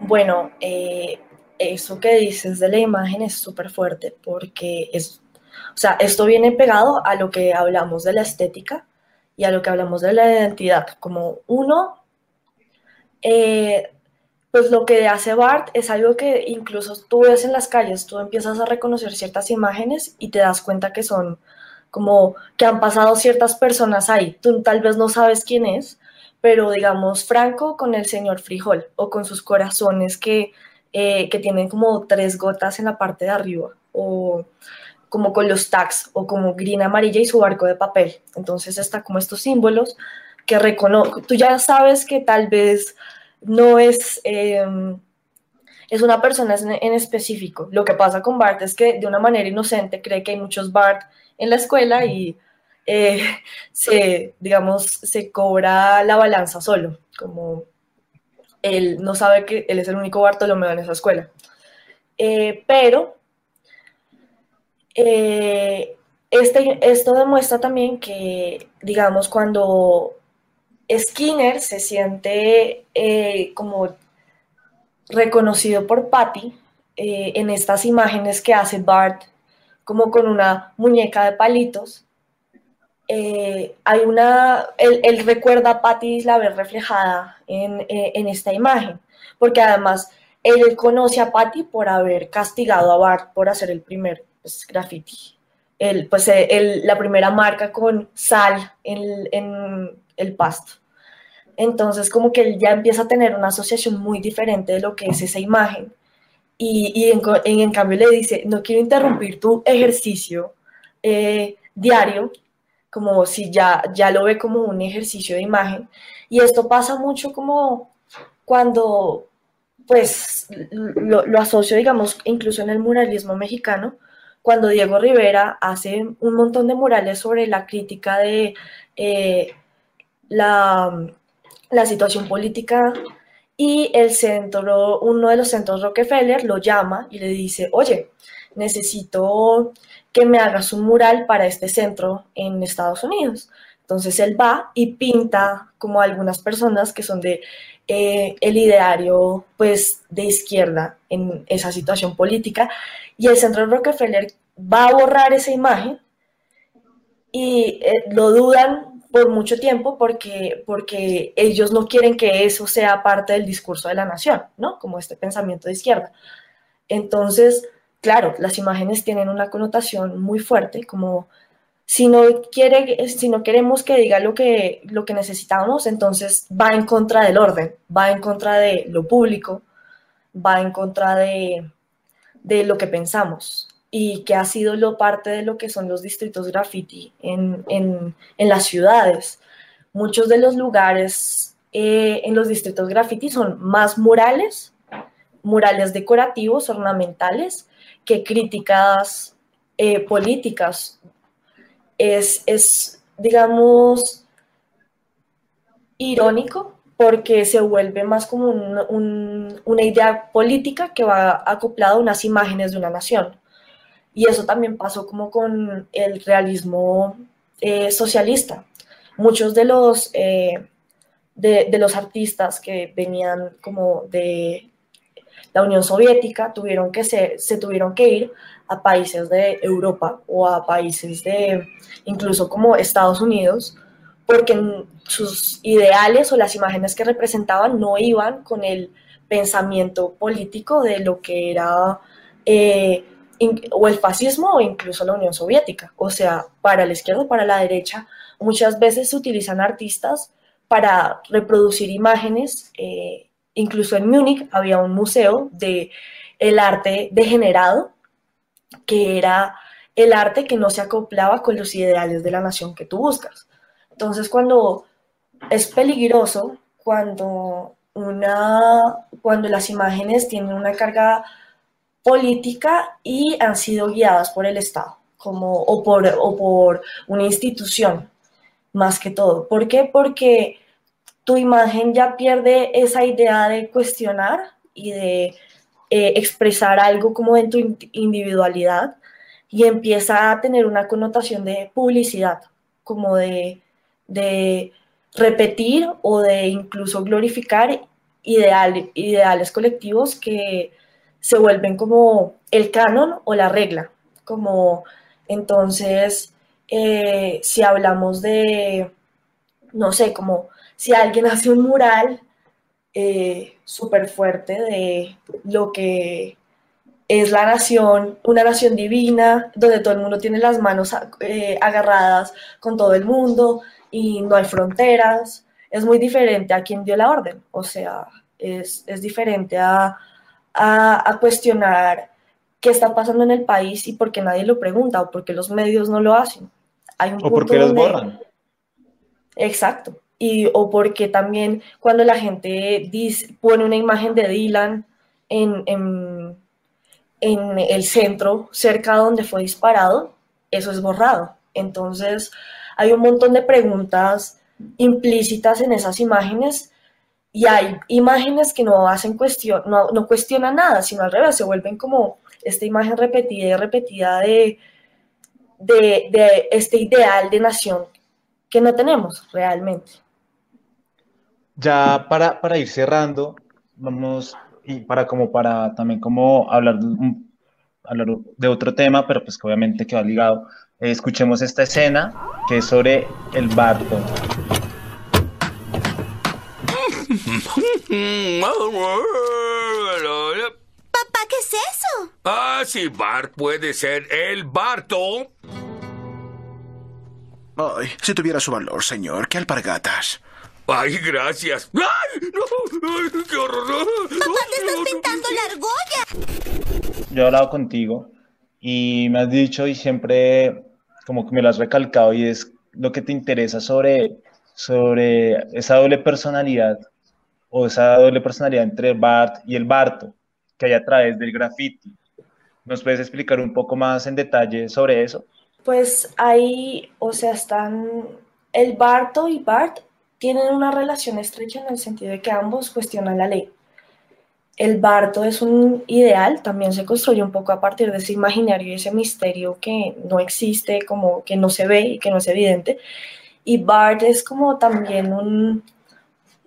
Bueno, eh, eso que dices de la imagen es súper fuerte porque es, o sea, esto viene pegado a lo que hablamos de la estética y a lo que hablamos de la identidad. Como uno, eh, pues lo que hace Bart es algo que incluso tú ves en las calles, tú empiezas a reconocer ciertas imágenes y te das cuenta que son como que han pasado ciertas personas ahí. Tú tal vez no sabes quién es, pero digamos Franco con el señor Frijol o con sus corazones que, eh, que tienen como tres gotas en la parte de arriba o como con los tags o como green amarilla y su barco de papel. Entonces está como estos símbolos que recono tú ya sabes que tal vez no es, eh, es una persona en, en específico. Lo que pasa con Bart es que de una manera inocente cree que hay muchos Bart en la escuela y eh, se, digamos, se cobra la balanza solo, como él no sabe que él es el único Bartolomeo en esa escuela. Eh, pero eh, este, esto demuestra también que, digamos, cuando Skinner se siente eh, como reconocido por Patty eh, en estas imágenes que hace Bart, como con una muñeca de palitos, hay una, él, recuerda a Patty la ver reflejada en, en, esta imagen, porque además él conoce a Patty por haber castigado a Bart por hacer el primer pues, graffiti, el, pues, el, la primera marca con sal en, en el pasto. Entonces como que él ya empieza a tener una asociación muy diferente de lo que es esa imagen. Y, y en, en, en, cambio le dice, no quiero interrumpir tu ejercicio eh, diario, como si ya, ya lo ve como un ejercicio de imagen. Y esto pasa mucho como cuando, pues, lo, lo asocio, digamos, incluso en el muralismo mexicano, cuando Diego Rivera hace un montón de murales sobre la crítica de eh, la, la situación política y el centro, uno de los centros Rockefeller lo llama y le dice, oye, necesito que me hagas un mural para este centro en Estados Unidos. Entonces él va y pinta como algunas personas que son de eh, el ideario pues de izquierda en esa situación política y el centro Rockefeller va a borrar esa imagen y eh, lo dudan por mucho tiempo porque, porque ellos no quieren que eso sea parte del discurso de la nación, ¿no? Como este pensamiento de izquierda. Entonces, claro, las imágenes tienen una connotación muy fuerte, como si no, quiere, si no queremos que diga lo que, lo que necesitamos, entonces va en contra del orden, va en contra de lo público, va en contra de, de lo que pensamos y que ha sido lo parte de lo que son los distritos graffiti en, en, en las ciudades. Muchos de los lugares eh, en los distritos graffiti son más murales, murales decorativos, ornamentales, que críticas eh, políticas. Es, es, digamos, irónico porque se vuelve más como un, un, una idea política que va acoplada a unas imágenes de una nación. Y eso también pasó como con el realismo eh, socialista. Muchos de los, eh, de, los artistas que venían como de la Unión Soviética tuvieron que se, se tuvieron que ir a países de Europa o a países de incluso como Estados Unidos, porque sus ideales o las imágenes que representaban no iban con el pensamiento político de lo que era eh, o el fascismo o incluso la Unión Soviética. O sea, para la izquierda para la derecha, muchas veces se utilizan artistas para reproducir imágenes. Eh, incluso en Múnich había un museo de el arte degenerado, que era el arte que no se acoplaba con los ideales de la nación que tú buscas. Entonces, cuando es peligroso, cuando, una, cuando las imágenes tienen una carga política y han sido guiadas por el Estado como, o, por, o por una institución, más que todo. ¿Por qué? Porque tu imagen ya pierde esa idea de cuestionar y de eh, expresar algo como en tu individualidad y empieza a tener una connotación de publicidad, como de, de repetir o de incluso glorificar ideal, ideales colectivos que se vuelven como el canon o la regla, como entonces eh, si hablamos de, no sé, como si alguien hace un mural eh, súper fuerte de lo que es la nación, una nación divina, donde todo el mundo tiene las manos eh, agarradas con todo el mundo y no hay fronteras. Es muy diferente a quien dio la orden, o sea, es, es diferente a, a, a, cuestionar qué está pasando en el país y por qué nadie lo pregunta o por qué los medios no lo hacen. Hay un o porque los borran. Exacto. Y, o porque también cuando la gente pone una imagen de Dylan en, en en el centro, cerca donde fue disparado, eso es borrado. Entonces, hay un montón de preguntas implícitas en esas imágenes y hay imágenes que no hacen cuestión, no, no cuestionan nada, sino al revés, se vuelven como esta imagen repetida y repetida de, de, de este ideal de nación que no tenemos realmente. Ya para, para ir cerrando, vamos y para como para también como hablar de, hablar de otro tema, pero pues que obviamente queda ligado. Eh, escuchemos esta escena que es sobre el Barto. Papá, ¿qué es eso? Ah, sí, Bart puede ser el Barto. Ay, si tuviera su valor, señor, qué alpargatas. ¡Ay, gracias! ¡Ay! ¡No! ¡Ay, qué horror! ¡Papá, te estás pintando la argolla! Yo he hablado contigo y me has dicho y siempre como que me lo has recalcado y es lo que te interesa sobre, sobre esa doble personalidad o esa doble personalidad entre Bart y el Barto que hay a través del graffiti. ¿Nos puedes explicar un poco más en detalle sobre eso? Pues ahí, o sea, están el Barto y Bart tienen una relación estrecha en el sentido de que ambos cuestionan la ley. El Barto es un ideal, también se construye un poco a partir de ese imaginario y ese misterio que no existe, como que no se ve y que no es evidente. Y Bart es como también un,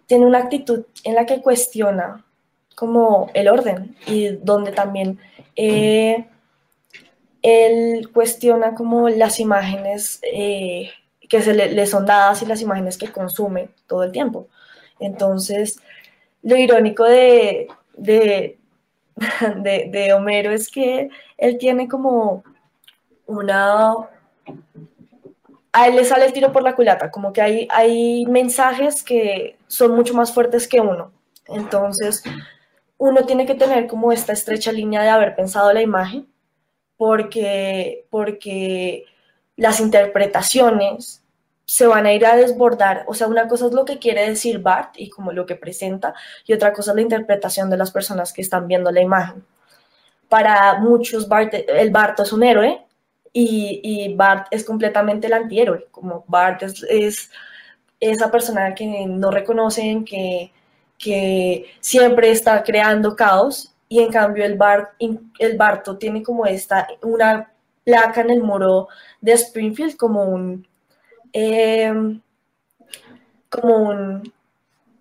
tiene una actitud en la que cuestiona como el orden y donde también eh, él cuestiona como las imágenes eh, que se le, son dadas y las imágenes que consume todo el tiempo. Entonces, lo irónico de, de, de, Homero es que él tiene como una... A él le sale el tiro por la culata, como que hay, hay mensajes que son mucho más fuertes que uno. Entonces, uno tiene que tener como esta estrecha línea de haber pensado la imagen, porque, porque las interpretaciones se van a ir a desbordar. O sea, una cosa es lo que quiere decir Bart y como lo que presenta, y otra cosa es la interpretación de las personas que están viendo la imagen. Para muchos, Bart, el Bart es un héroe y, y Bart es completamente el antihéroe. Como Bart es, es esa persona que no reconocen, que, que siempre está creando caos, y en cambio el, Bart, el Barto tiene como esta, una placa en el muro de Springfield, como un Em, como un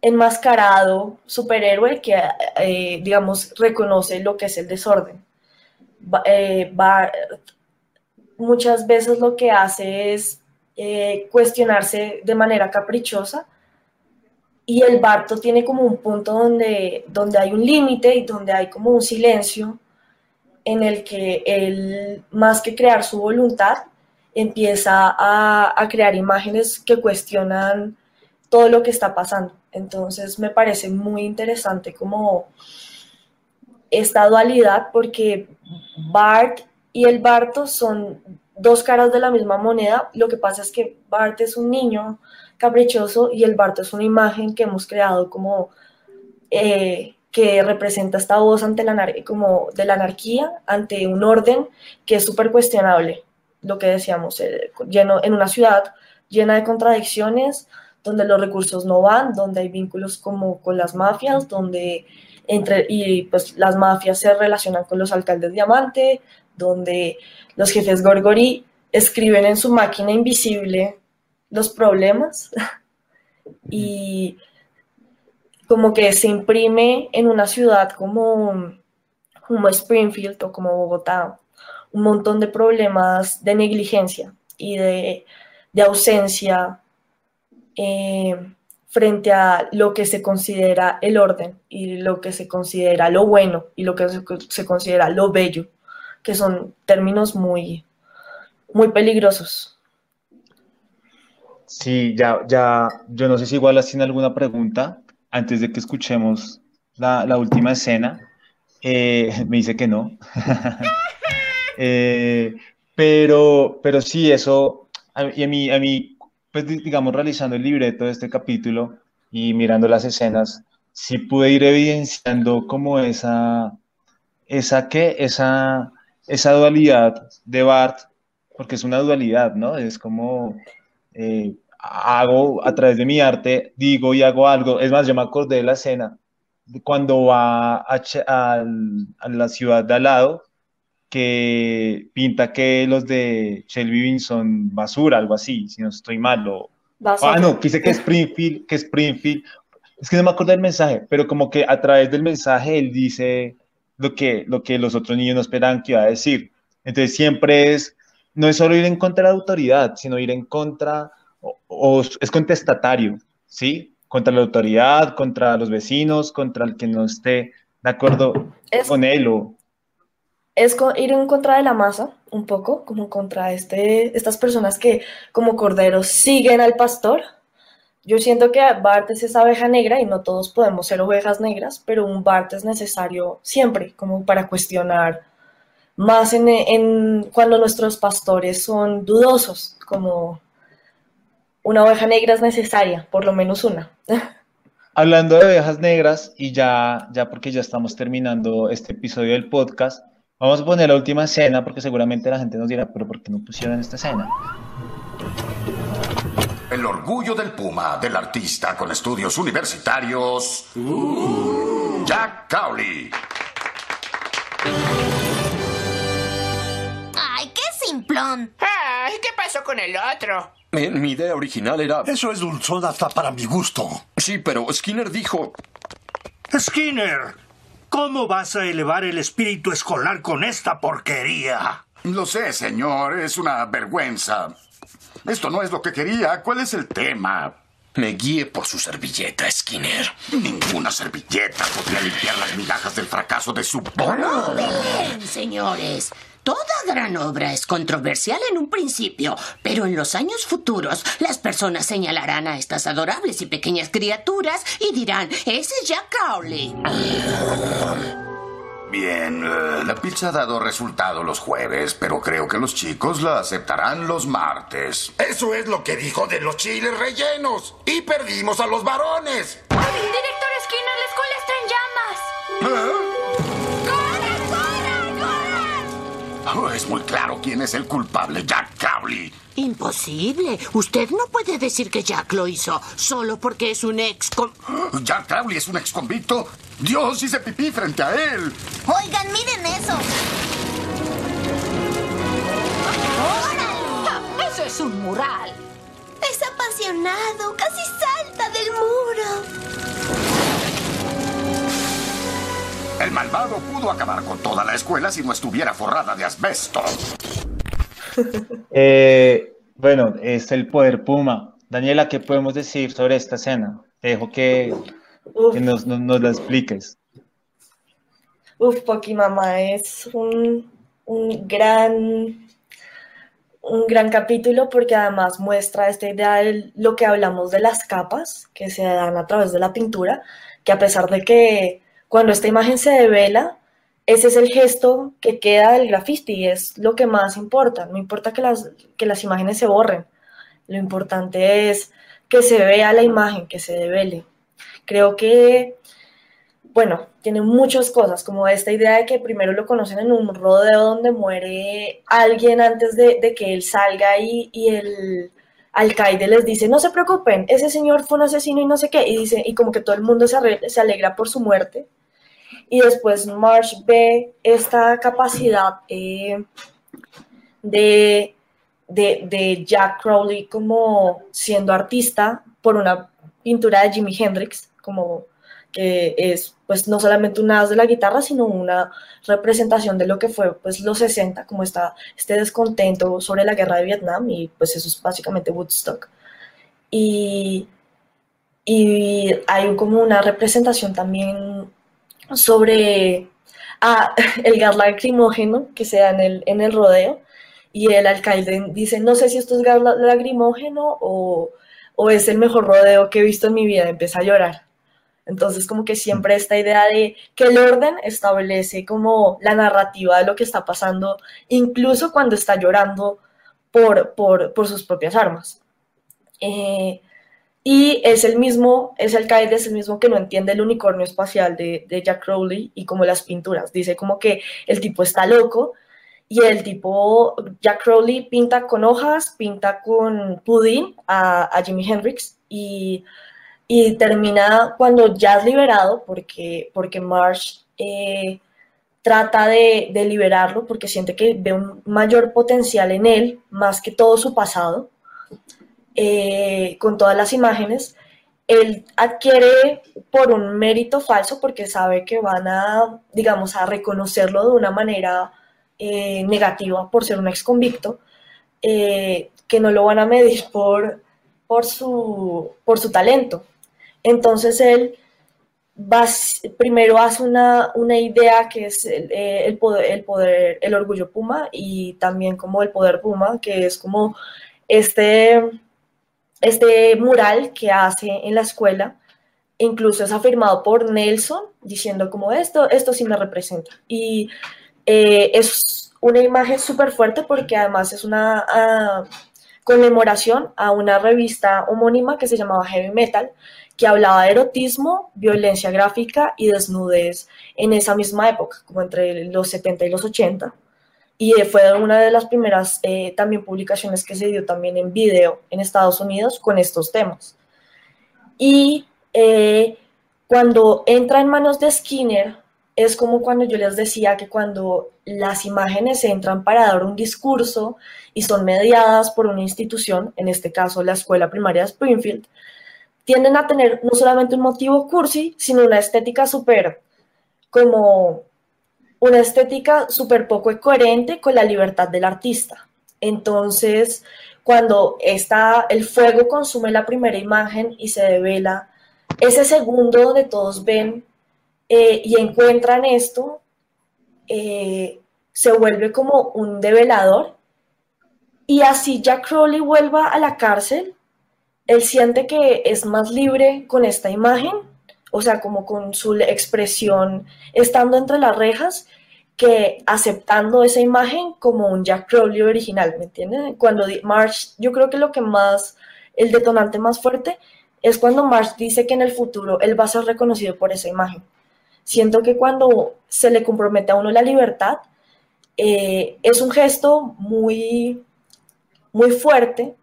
enmascarado superhéroe que, eh, digamos, reconoce lo que es el desorden. eh, muchas veces lo que hace es eh, cuestionarse de manera caprichosa y el Barto tiene como un punto donde, donde hay un límite y donde hay como un silencio en el que él, más que crear su voluntad, empieza a, a crear imágenes que cuestionan todo lo que está pasando. Entonces me parece muy interesante como esta dualidad porque Bart y el Barto son dos caras de la misma moneda. Lo que pasa es que Bart es un niño caprichoso y el Barto es una imagen que hemos creado como eh, que representa esta voz ante la, como de la anarquía, ante un orden que es súper cuestionable. Lo que decíamos, eh, lleno, en una ciudad llena de contradicciones, donde los recursos no van, donde hay vínculos como con las mafias, donde entre, y pues las mafias se relacionan con los alcaldes diamante, donde los jefes Gorgori escriben en su máquina invisible los problemas y como que se imprime en una ciudad como, como Springfield o como Bogotá un montón de problemas de negligencia y de, de ausencia eh, frente a lo que se considera el orden y lo que se considera lo bueno y lo que se, considera lo bello, que son términos muy, muy peligrosos. Sí, ya, ya, yo no sé si igual hacen alguna pregunta antes de que escuchemos la, última escena. Eh, me dice que no. Eh, pero, pero sí, eso, y a mí, a mí pues digamos, realizando el libreto de este capítulo y mirando las escenas, sí pude ir evidenciando como esa, esa qué, esa, esa dualidad de Bart, porque es una dualidad, ¿no? Es como eh, hago a través de mi arte, digo y hago algo. Es más, yo me acordé de la escena cuando va a, a la ciudad de al lado que pinta que los de Shelby son basura, algo así, si no estoy mal. Ah, no, quise que Springfield, que Springfield, es que no me acuerdo del mensaje, pero como que a través del mensaje él dice lo que, lo que los otros niños no esperaban que iba a decir. Entonces siempre es, no es solo ir en contra de la autoridad, sino ir en contra, o, es contestatario, ¿sí? Contra la autoridad, contra los vecinos, contra el que no esté de acuerdo con él o, es ir en contra de la masa, un poco, como contra este, estas personas que como corderos siguen al pastor. Yo siento que Bart es esa oveja negra y no todos podemos ser ovejas negras, pero un Bart es necesario siempre, como para cuestionar más en cuando nuestros pastores son dudosos, como una oveja negra es necesaria, por lo menos una. Hablando de ovejas negras, y ya, ya porque ya estamos terminando este episodio del podcast, Vamos a poner la última escena porque seguramente la gente nos dirá, pero ¿por qué no pusieron esta escena? El orgullo del Puma, del artista con estudios universitarios, uh. Jack Cowley. ¡Ay, qué simplón! ¡Ay, qué pasó con el otro! mi idea original era... Eso es dulzón hasta para mi gusto. Sí, pero Skinner dijo... Skinner, ¿Cómo vas a elevar el espíritu escolar con esta porquería? Lo sé, señor. Es una vergüenza. Esto no es lo que quería. ¿Cuál es el tema? Me guíe por su servilleta, Skinner. Ninguna servilleta podría limpiar las migajas del fracaso de su... ¡No, señores! Toda gran obra es controversial en un principio, pero en los años futuros las personas señalarán a estas adorables y pequeñas criaturas y dirán, ese es Jack Crowley. Bien, eh, la pizza ha dado resultado los jueves, pero creo que los chicos la aceptarán los martes. Eso es lo que dijo de los chiles rellenos. Y perdimos a los varones. Director Skinner, la escuela está en llamas. Es muy claro quién es el culpable, Jack Cowley. Imposible. Usted no puede decir que Jack lo hizo solo porque es un ex... ¿Jack Crowley es un ex convicto? Dios hice pipí frente a él. Oigan, miren eso. ¡Órale! Eso es un mural. Es apasionado. Casi salta del muro. El malvado pudo acabar con toda la escuela si no estuviera forrada de asbesto. Eh, bueno, es el poder Puma. Daniela, ¿qué podemos decir sobre esta escena? Te dejo que, que nos, nos, nos la expliques. Uf, Pokimama es un, un gran un gran capítulo porque además muestra esta idea de lo que hablamos de las capas que se dan a través de la pintura, que a pesar de que cuando esta imagen se devela, ese es el gesto que queda del graffiti y es lo que más importa. No importa que las, que las imágenes se borren, lo importante es que se vea la imagen, que se devele. Creo que bueno, tiene muchas cosas, como esta idea de que primero lo conocen en un rodeo donde muere alguien antes de, que él salga y, y, el alcaide les dice, no se preocupen, ese señor fue un asesino y no sé qué, y, dice, y como que todo el mundo se, se alegra por su muerte. Y después Marsh ve esta capacidad eh, de, de, de Jack Crowley como siendo artista por una pintura de Jimi Hendrix, como que es pues no solamente un as de la guitarra, sino una representación de lo que fue pues los 60, como está este descontento sobre la guerra de Vietnam y pues eso es básicamente Woodstock. Y, y hay como una representación también sobre ah, el gas lacrimógeno que se da en el, en el rodeo y el alcalde dice, no sé si esto es gas lacrimógeno o, o es el mejor rodeo que he visto en mi vida, empieza a llorar. Entonces, como que siempre esta idea de que el orden establece como la narrativa de lo que está pasando, incluso cuando está llorando por, por, sus propias armas. Eh, y es el mismo, es el Kaede, es el mismo que no entiende el unicornio espacial de, Jack Crowley y como las pinturas. Dice como que el tipo está loco y el tipo, Jack Crowley pinta con hojas, pinta con pudín a, a Jimi Hendrix y y termina cuando ya es liberado, porque, porque Marsh eh, trata de, de, liberarlo, porque siente que ve un mayor potencial en él, más que todo su pasado, eh, con todas las imágenes. Él adquiere por un mérito falso, porque sabe que van a, digamos, a reconocerlo de una manera eh, negativa por ser un ex convicto, que no lo van a medir por, por, su, por su talento. Entonces él va, primero hace una, idea que es eh, el, el poder, el orgullo Puma y también como el poder Puma, que es como este, este mural que hace en la escuela. Incluso es afirmado por Nelson diciendo como esto, esto sí me representa. Y eh, es una imagen súper fuerte porque además es una ah, conmemoración a una revista homónima que se llamaba Heavy Metal, que hablaba de erotismo, violencia gráfica y desnudez en esa misma época, como entre los 70 y los 80. Y fue una de las primeras eh, también publicaciones que se dio también en video en Estados Unidos con estos temas. Y eh, cuando entra en manos de Skinner, es como cuando yo les decía que cuando las imágenes entran para dar un discurso y son mediadas por una institución, en este caso la escuela primaria de Springfield, tienden a tener no solamente un motivo cursi, sino una estética súper como una estética súper poco coherente con la libertad del artista. Entonces, cuando está, el fuego consume la primera imagen y se devela, ese segundo donde todos ven eh, y encuentran esto, eh, se vuelve como un develador. Y así Jack Crowley vuelva a la cárcel, él siente que es más libre con esta imagen, o sea, como con su expresión estando entre las rejas, que aceptando esa imagen como un Jack Crowley original, ¿me entienden? Cuando Marsh, yo creo que lo que más, el detonante más fuerte es cuando Marsh dice que en el futuro él va a ser reconocido por esa imagen. Siento que cuando se le compromete a uno la libertad, eh, es un gesto muy, muy fuerte,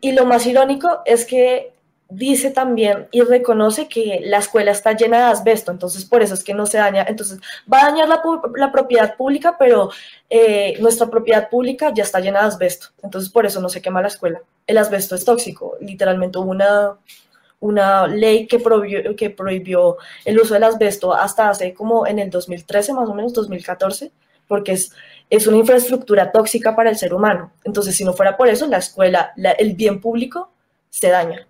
y lo más irónico es que dice también y reconoce que la escuela está llena de asbesto, entonces por eso es que no se daña, entonces va a dañar la, propiedad pública, pero eh, nuestra propiedad pública ya está llena de asbesto, entonces por eso no se quema la escuela. El asbesto es tóxico, literalmente hubo una, ley que prohibió, el uso del asbesto hasta hace como en el 2013, más o menos, 2014, porque es una infraestructura tóxica para el ser humano. Entonces, si no fuera por eso, la escuela, el bien público se daña.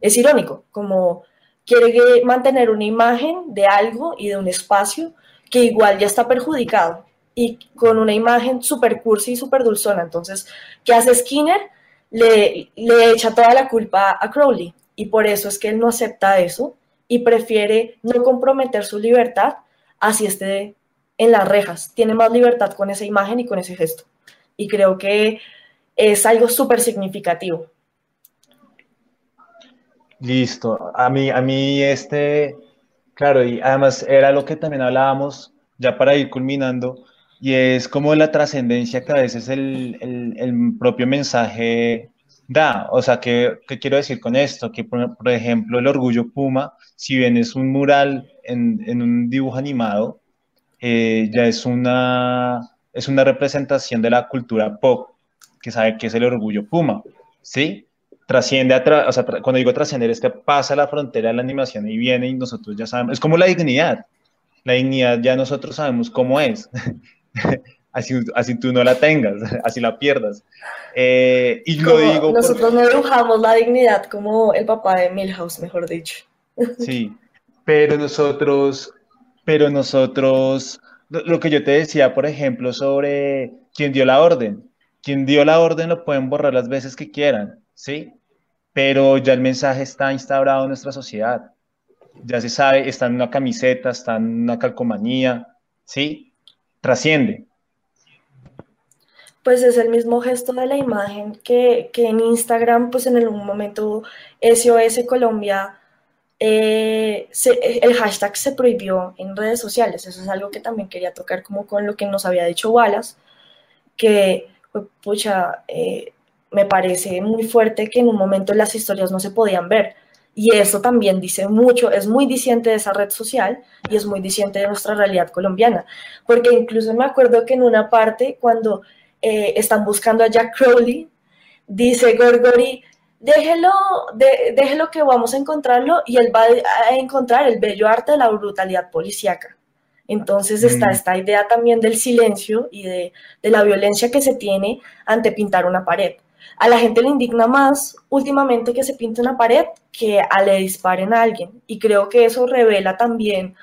Es irónico, como quiere mantener una imagen de algo y de un espacio que igual ya está perjudicado y con una imagen súper cursi y súper dulzona. Entonces, ¿qué hace Skinner? Le, le echa toda la culpa a Crowley y por eso es que él no acepta eso y prefiere no comprometer su libertad así esté en las rejas. Tiene más libertad con esa imagen y con ese gesto. Y creo que es algo súper significativo. Listo. A mí, a mí este, claro, y además era lo que también hablábamos, ya para ir culminando, y es como la trascendencia que a veces el, el, propio mensaje da. O sea, ¿qué, ¿qué, quiero decir con esto? Que, por, ejemplo, el orgullo Puma, si bien es un mural en, en un dibujo animado, eh, ya es una, es una representación de la cultura pop, que sabe que es el orgullo Puma, ¿sí? Trasciende, a o sea, cuando digo trascender es que pasa la frontera de la animación y viene y nosotros ya sabemos, es como la dignidad, la dignidad ya nosotros sabemos cómo es, así, así tú no la tengas, así la pierdas. Eh, y lo digo... Nosotros no dibujamos la dignidad como el papá de Milhouse, mejor dicho. Sí, pero nosotros, pero nosotros, lo que yo te decía, por ejemplo, sobre quién dio la orden, quien dio la orden lo pueden borrar las veces que quieran, ¿sí? Pero ya el mensaje está instaurado en nuestra sociedad. Ya se sabe, está en una camiseta, está en una calcomanía, ¿sí? Trasciende. Pues es el mismo gesto de la imagen que, en Instagram, pues en algún momento SOS Colombia, eh, el hashtag se prohibió en redes sociales. Eso es algo que también quería tocar como con lo que nos había dicho Wallace, que, pues, pucha, eh, me parece muy fuerte que en un momento las historias no se podían ver. Y eso también dice mucho, es muy diciente de esa red social y es muy diciente de nuestra realidad colombiana. Porque incluso me acuerdo que en una parte, cuando eh, están buscando a Jack Crowley, dice Gorgory, déjelo, déjelo que vamos a encontrarlo y él va a encontrar el bello arte de la brutalidad policíaca. Entonces está mm. esta idea también del silencio y de, de la violencia que se tiene ante pintar una pared. A la gente le indigna más últimamente que se pinte una pared que a le disparen a alguien. Y creo que eso revela también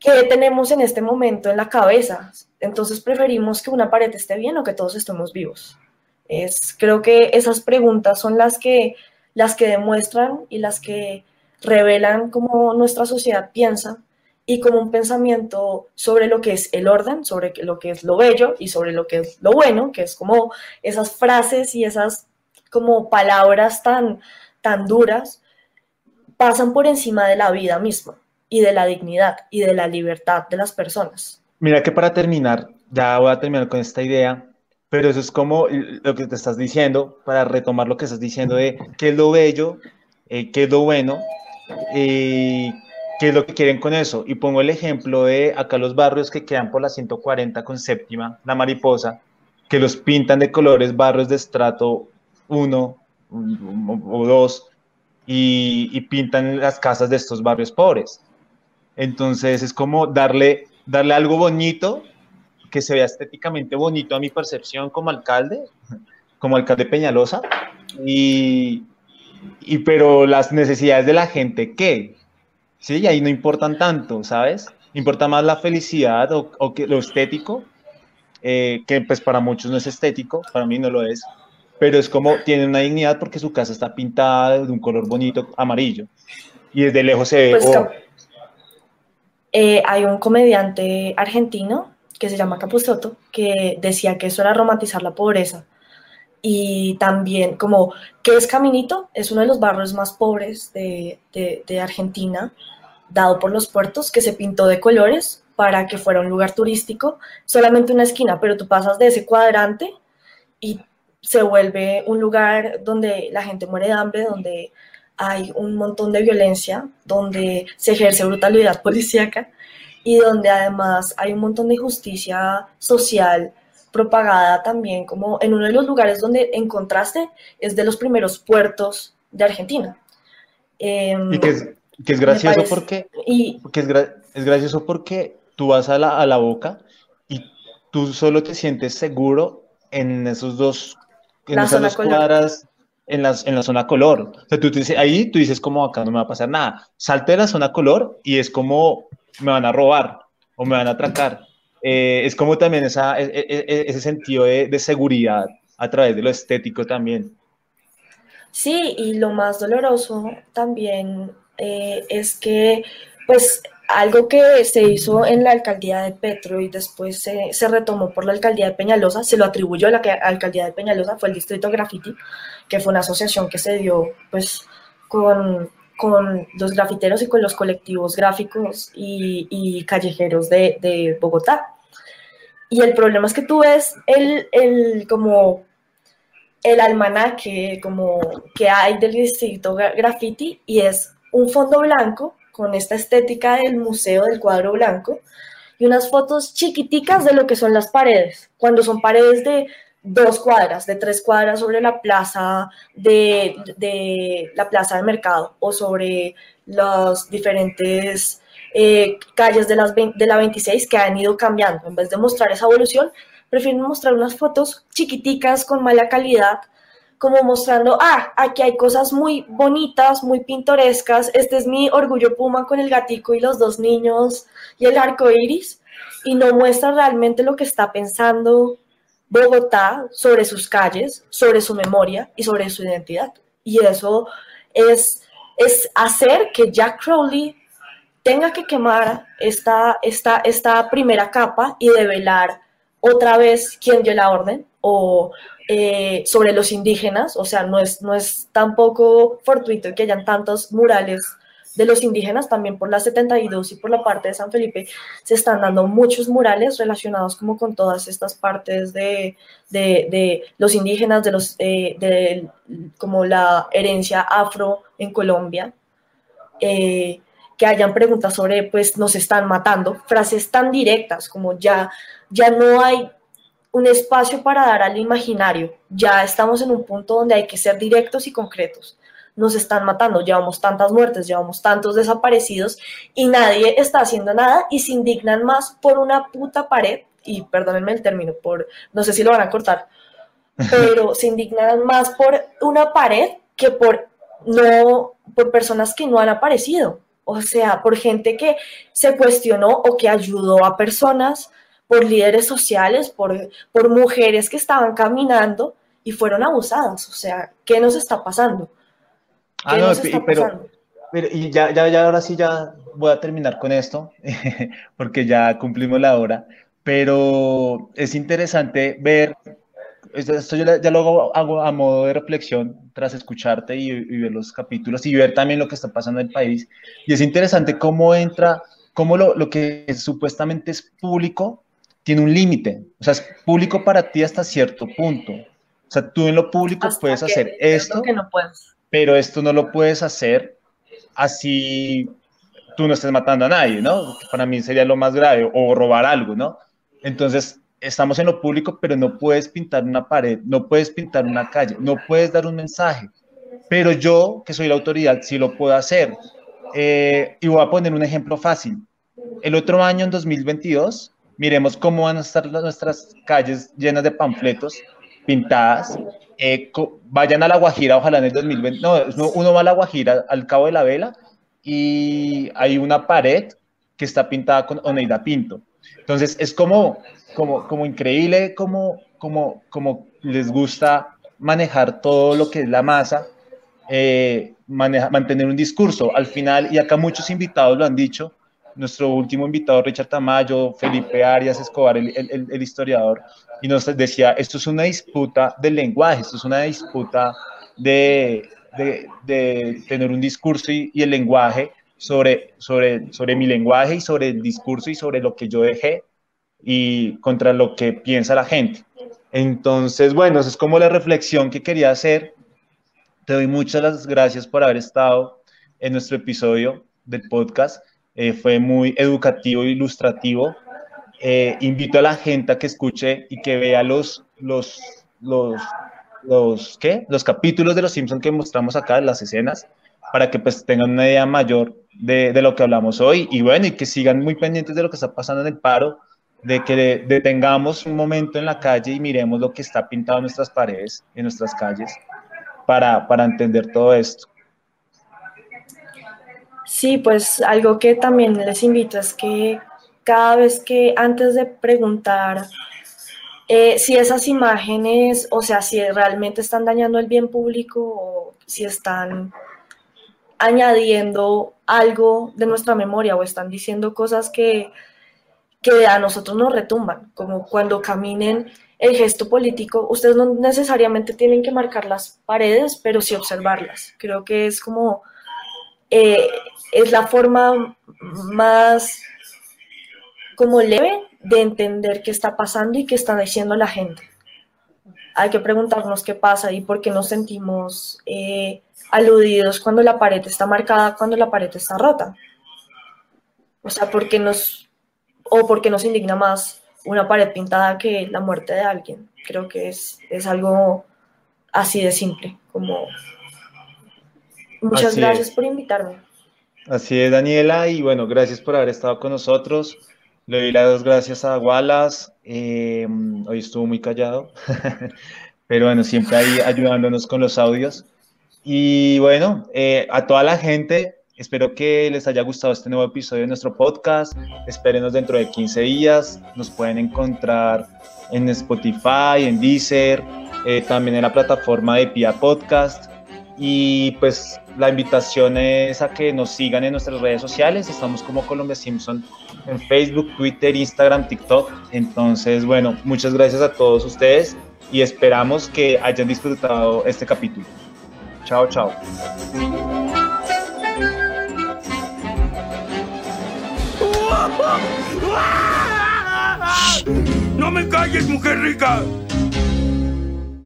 qué tenemos en este momento en la cabeza. Entonces preferimos que una pared esté bien o que todos estemos vivos. Es, creo que esas preguntas son las que, las que demuestran y las que revelan cómo nuestra sociedad piensa y como un pensamiento sobre lo que es el orden, sobre lo que es lo bello y sobre lo que es lo bueno, que es como esas frases y esas como palabras tan, tan duras, pasan por encima de la vida misma y de la dignidad y de la libertad de las personas. Mira que para terminar, ya voy a terminar con esta idea, pero eso es como lo que te estás diciendo, para retomar lo que estás diciendo de qué es lo bello, eh, qué es lo bueno, y ¿Qué es lo que quieren con eso? Y pongo el ejemplo de acá los barrios que quedan por la 140 con séptima, la mariposa, que los pintan de colores barrios de estrato 1 o 2 y, pintan las casas de estos barrios pobres. Entonces es como darle, darle algo bonito, que se vea estéticamente bonito a mi percepción como alcalde, como alcalde Peñalosa, y, y pero las necesidades de la gente, ¿qué? Sí, y ahí no importan tanto, ¿sabes? Importa más la felicidad o, que, lo estético, eh, que pues para muchos no es estético, para mí no lo es, pero es como tiene una dignidad porque su casa está pintada de un color bonito amarillo y desde lejos se ve. Pues, oh. eh, hay un comediante argentino que se llama Capusotto que decía que eso era romantizar la pobreza. Y también, como, ¿qué es Caminito? Es uno de los barrios más pobres de, de, Argentina, dado por los puertos, que se pintó de colores para que fuera un lugar turístico, solamente una esquina, pero tú pasas de ese cuadrante y se vuelve un lugar donde la gente muere de hambre, donde hay un montón de violencia, donde se ejerce brutalidad policíaca y donde además hay un montón de injusticia social propagada también como en uno de los lugares donde encontraste es de los primeros puertos de Argentina. Em, y que es, que es gracioso parece- porque, y que es, gra- es gracioso porque tú vas a la, a la boca y tú solo te sientes seguro en esos dos, en esas dos cuadras, en, las, en la zona color. O sea, tú te dices, ahí tú dices como acá no me va a pasar nada. Salte de la zona color y es como me van a robar o me van a atracar. Eh, es como también esa, e- e- e- ese sentido de, de seguridad a través de lo estético también. Sí, y lo más doloroso también eh, es que, pues, algo que se hizo en la alcaldía de Petro y después se, se retomó por la alcaldía de Peñalosa, se lo atribuyó a la alcaldía de Peñalosa, fue el distrito Graffiti, que fue una asociación que se dio, pues, con, con los grafiteros y con los colectivos gráficos y, y callejeros de, de Bogotá. Y el problema es que tú ves el, el como el almanaque como que hay del distrito gra- graffiti y es un fondo blanco con esta estética del museo del cuadro blanco y unas fotos chiquiticas de lo que son las paredes, cuando son paredes de dos cuadras, de tres cuadras sobre la plaza de, de la plaza de mercado o sobre los diferentes eh, calles de, las, vein- de la 26 que han ido cambiando. En vez de mostrar esa evolución, prefieren mostrar unas fotos chiquiticas con mala calidad, como mostrando, ah, aquí hay cosas muy bonitas, muy pintorescas, este es mi orgullo puma con el gatico y los dos niños y el arco iris, y no muestra realmente lo que está pensando Bogotá sobre sus calles, sobre su memoria y sobre su identidad. Y eso es, es hacer que Jack Crowley tenga que quemar esta, esta, esta primera capa y develar otra vez quién dio la orden o eh, sobre los indígenas, o sea, no es, no es tampoco fortuito que hayan tantos murales de los indígenas, también por la 72 y por la parte de San Felipe se están dando muchos murales relacionados como con todas estas partes de, de, de los indígenas, de los, eh, de como la herencia afro en Colombia. Eh, que hayan preguntas sobre, pues nos están matando, frases tan directas como ya, ya no hay un espacio para dar al imaginario, ya estamos en un punto donde hay que ser directos y concretos. Nos están matando, llevamos tantas muertes, llevamos tantos desaparecidos y nadie está haciendo nada y se indignan más por una puta pared, y perdónenme el término, por, no sé si lo van a cortar, pero se indignan más por una pared que por no por personas que no han aparecido, o sea, por gente que se cuestionó o que ayudó a personas, por líderes sociales, por, por mujeres que estaban caminando y fueron abusadas, o sea, ¿qué nos está pasando? ¿Qué Ah, no, está pero, pasando? pero- y ya, ya, ya, ahora sí ya voy a terminar con esto, porque ya cumplimos la hora, pero es interesante ver, esto yo ya lo hago, hago a modo de reflexión tras escucharte y, y ver los capítulos y ver también lo que está pasando en el país, y es interesante cómo entra, cómo lo, lo que supuestamente es público tiene un límite, o sea, es público para ti hasta cierto punto. O sea, tú en lo público Hasta puedes hacer esto, que no puedes. pero esto no lo puedes hacer así tú no estés matando a nadie, ¿no? Para mí sería lo más grave, o robar algo, ¿no? Entonces, estamos en lo público, pero no puedes pintar una pared, no puedes pintar una calle, no puedes dar un mensaje. Pero yo, que soy la autoridad, sí lo puedo hacer. Eh, y voy a poner un ejemplo fácil. El otro año, en 2022, miremos cómo van a estar nuestras calles llenas de panfletos pintadas. Eh, vayan a La Guajira, ojalá en el 2020. No, no, uno va a La Guajira al Cabo de la Vela y hay una pared que está pintada con Oneida Pinto. Entonces, es como, como, como increíble como, como, como les gusta manejar todo lo que es la masa, eh, mantener un discurso. Al final, y acá muchos invitados lo han dicho, nuestro último invitado, Richard Tamayo, Felipe Arias Escobar, el- el historiador, y nos decía, esto es una disputa del lenguaje, esto es una disputa de, de- de tener un discurso y, y el lenguaje sobre, sobre, sobre mi lenguaje y sobre el discurso y sobre lo que yo dejé y contra lo que piensa la gente. Entonces, bueno, esa es como la reflexión que quería hacer. Te doy muchas las gracias por haber estado en nuestro episodio del podcast. Eh, fue muy educativo e ilustrativo. Eh, invito a la gente a que escuche y que vea los, los, los, los, ¿qué? los capítulos de Los Simpsons que mostramos acá, las escenas, para que pues tengan una idea mayor de, de, lo que hablamos hoy y bueno, y que sigan muy pendientes de lo que está pasando en el paro, de que detengamos un momento en la calle y miremos lo que está pintado en nuestras paredes, en nuestras calles, para, para entender todo esto. Sí, pues algo que también les invito es que cada vez que antes de preguntar eh, si esas imágenes, o sea, si realmente están dañando el bien público o si están añadiendo algo de nuestra memoria o están diciendo cosas que, que a nosotros nos retumban, como cuando caminen el gesto político, ustedes no necesariamente tienen que marcar las paredes, pero sí observarlas. Creo que es como, eh, es la forma más como leve de entender qué está pasando y qué está diciendo la gente. Hay que preguntarnos qué pasa y por qué nos sentimos eh, aludidos cuando la pared está marcada, cuando la pared está rota. O sea, porque nos, o porque nos indigna más una pared pintada que la muerte de alguien. Creo que es, es algo así de simple, como... Muchas gracias por invitarme. Así es, Daniela, y bueno, gracias por haber estado con nosotros. Le doy las gracias a Wallace, eh, hoy estuvo muy callado, pero bueno, siempre ahí ayudándonos con los audios. Y bueno, eh, a toda la gente, espero que les haya gustado este nuevo episodio de nuestro podcast. Espérenos dentro de 15 días. Nos pueden encontrar en Spotify, en Deezer, eh, también en la plataforma de Pia Podcast. Y pues la invitación es a que nos sigan en nuestras redes sociales. Estamos como Colombia Simpson en Facebook, Twitter, Instagram, TikTok. Entonces, bueno, muchas gracias a todos ustedes y esperamos que hayan disfrutado este capítulo. Chao, chao. ¡No me calles, mujer rica!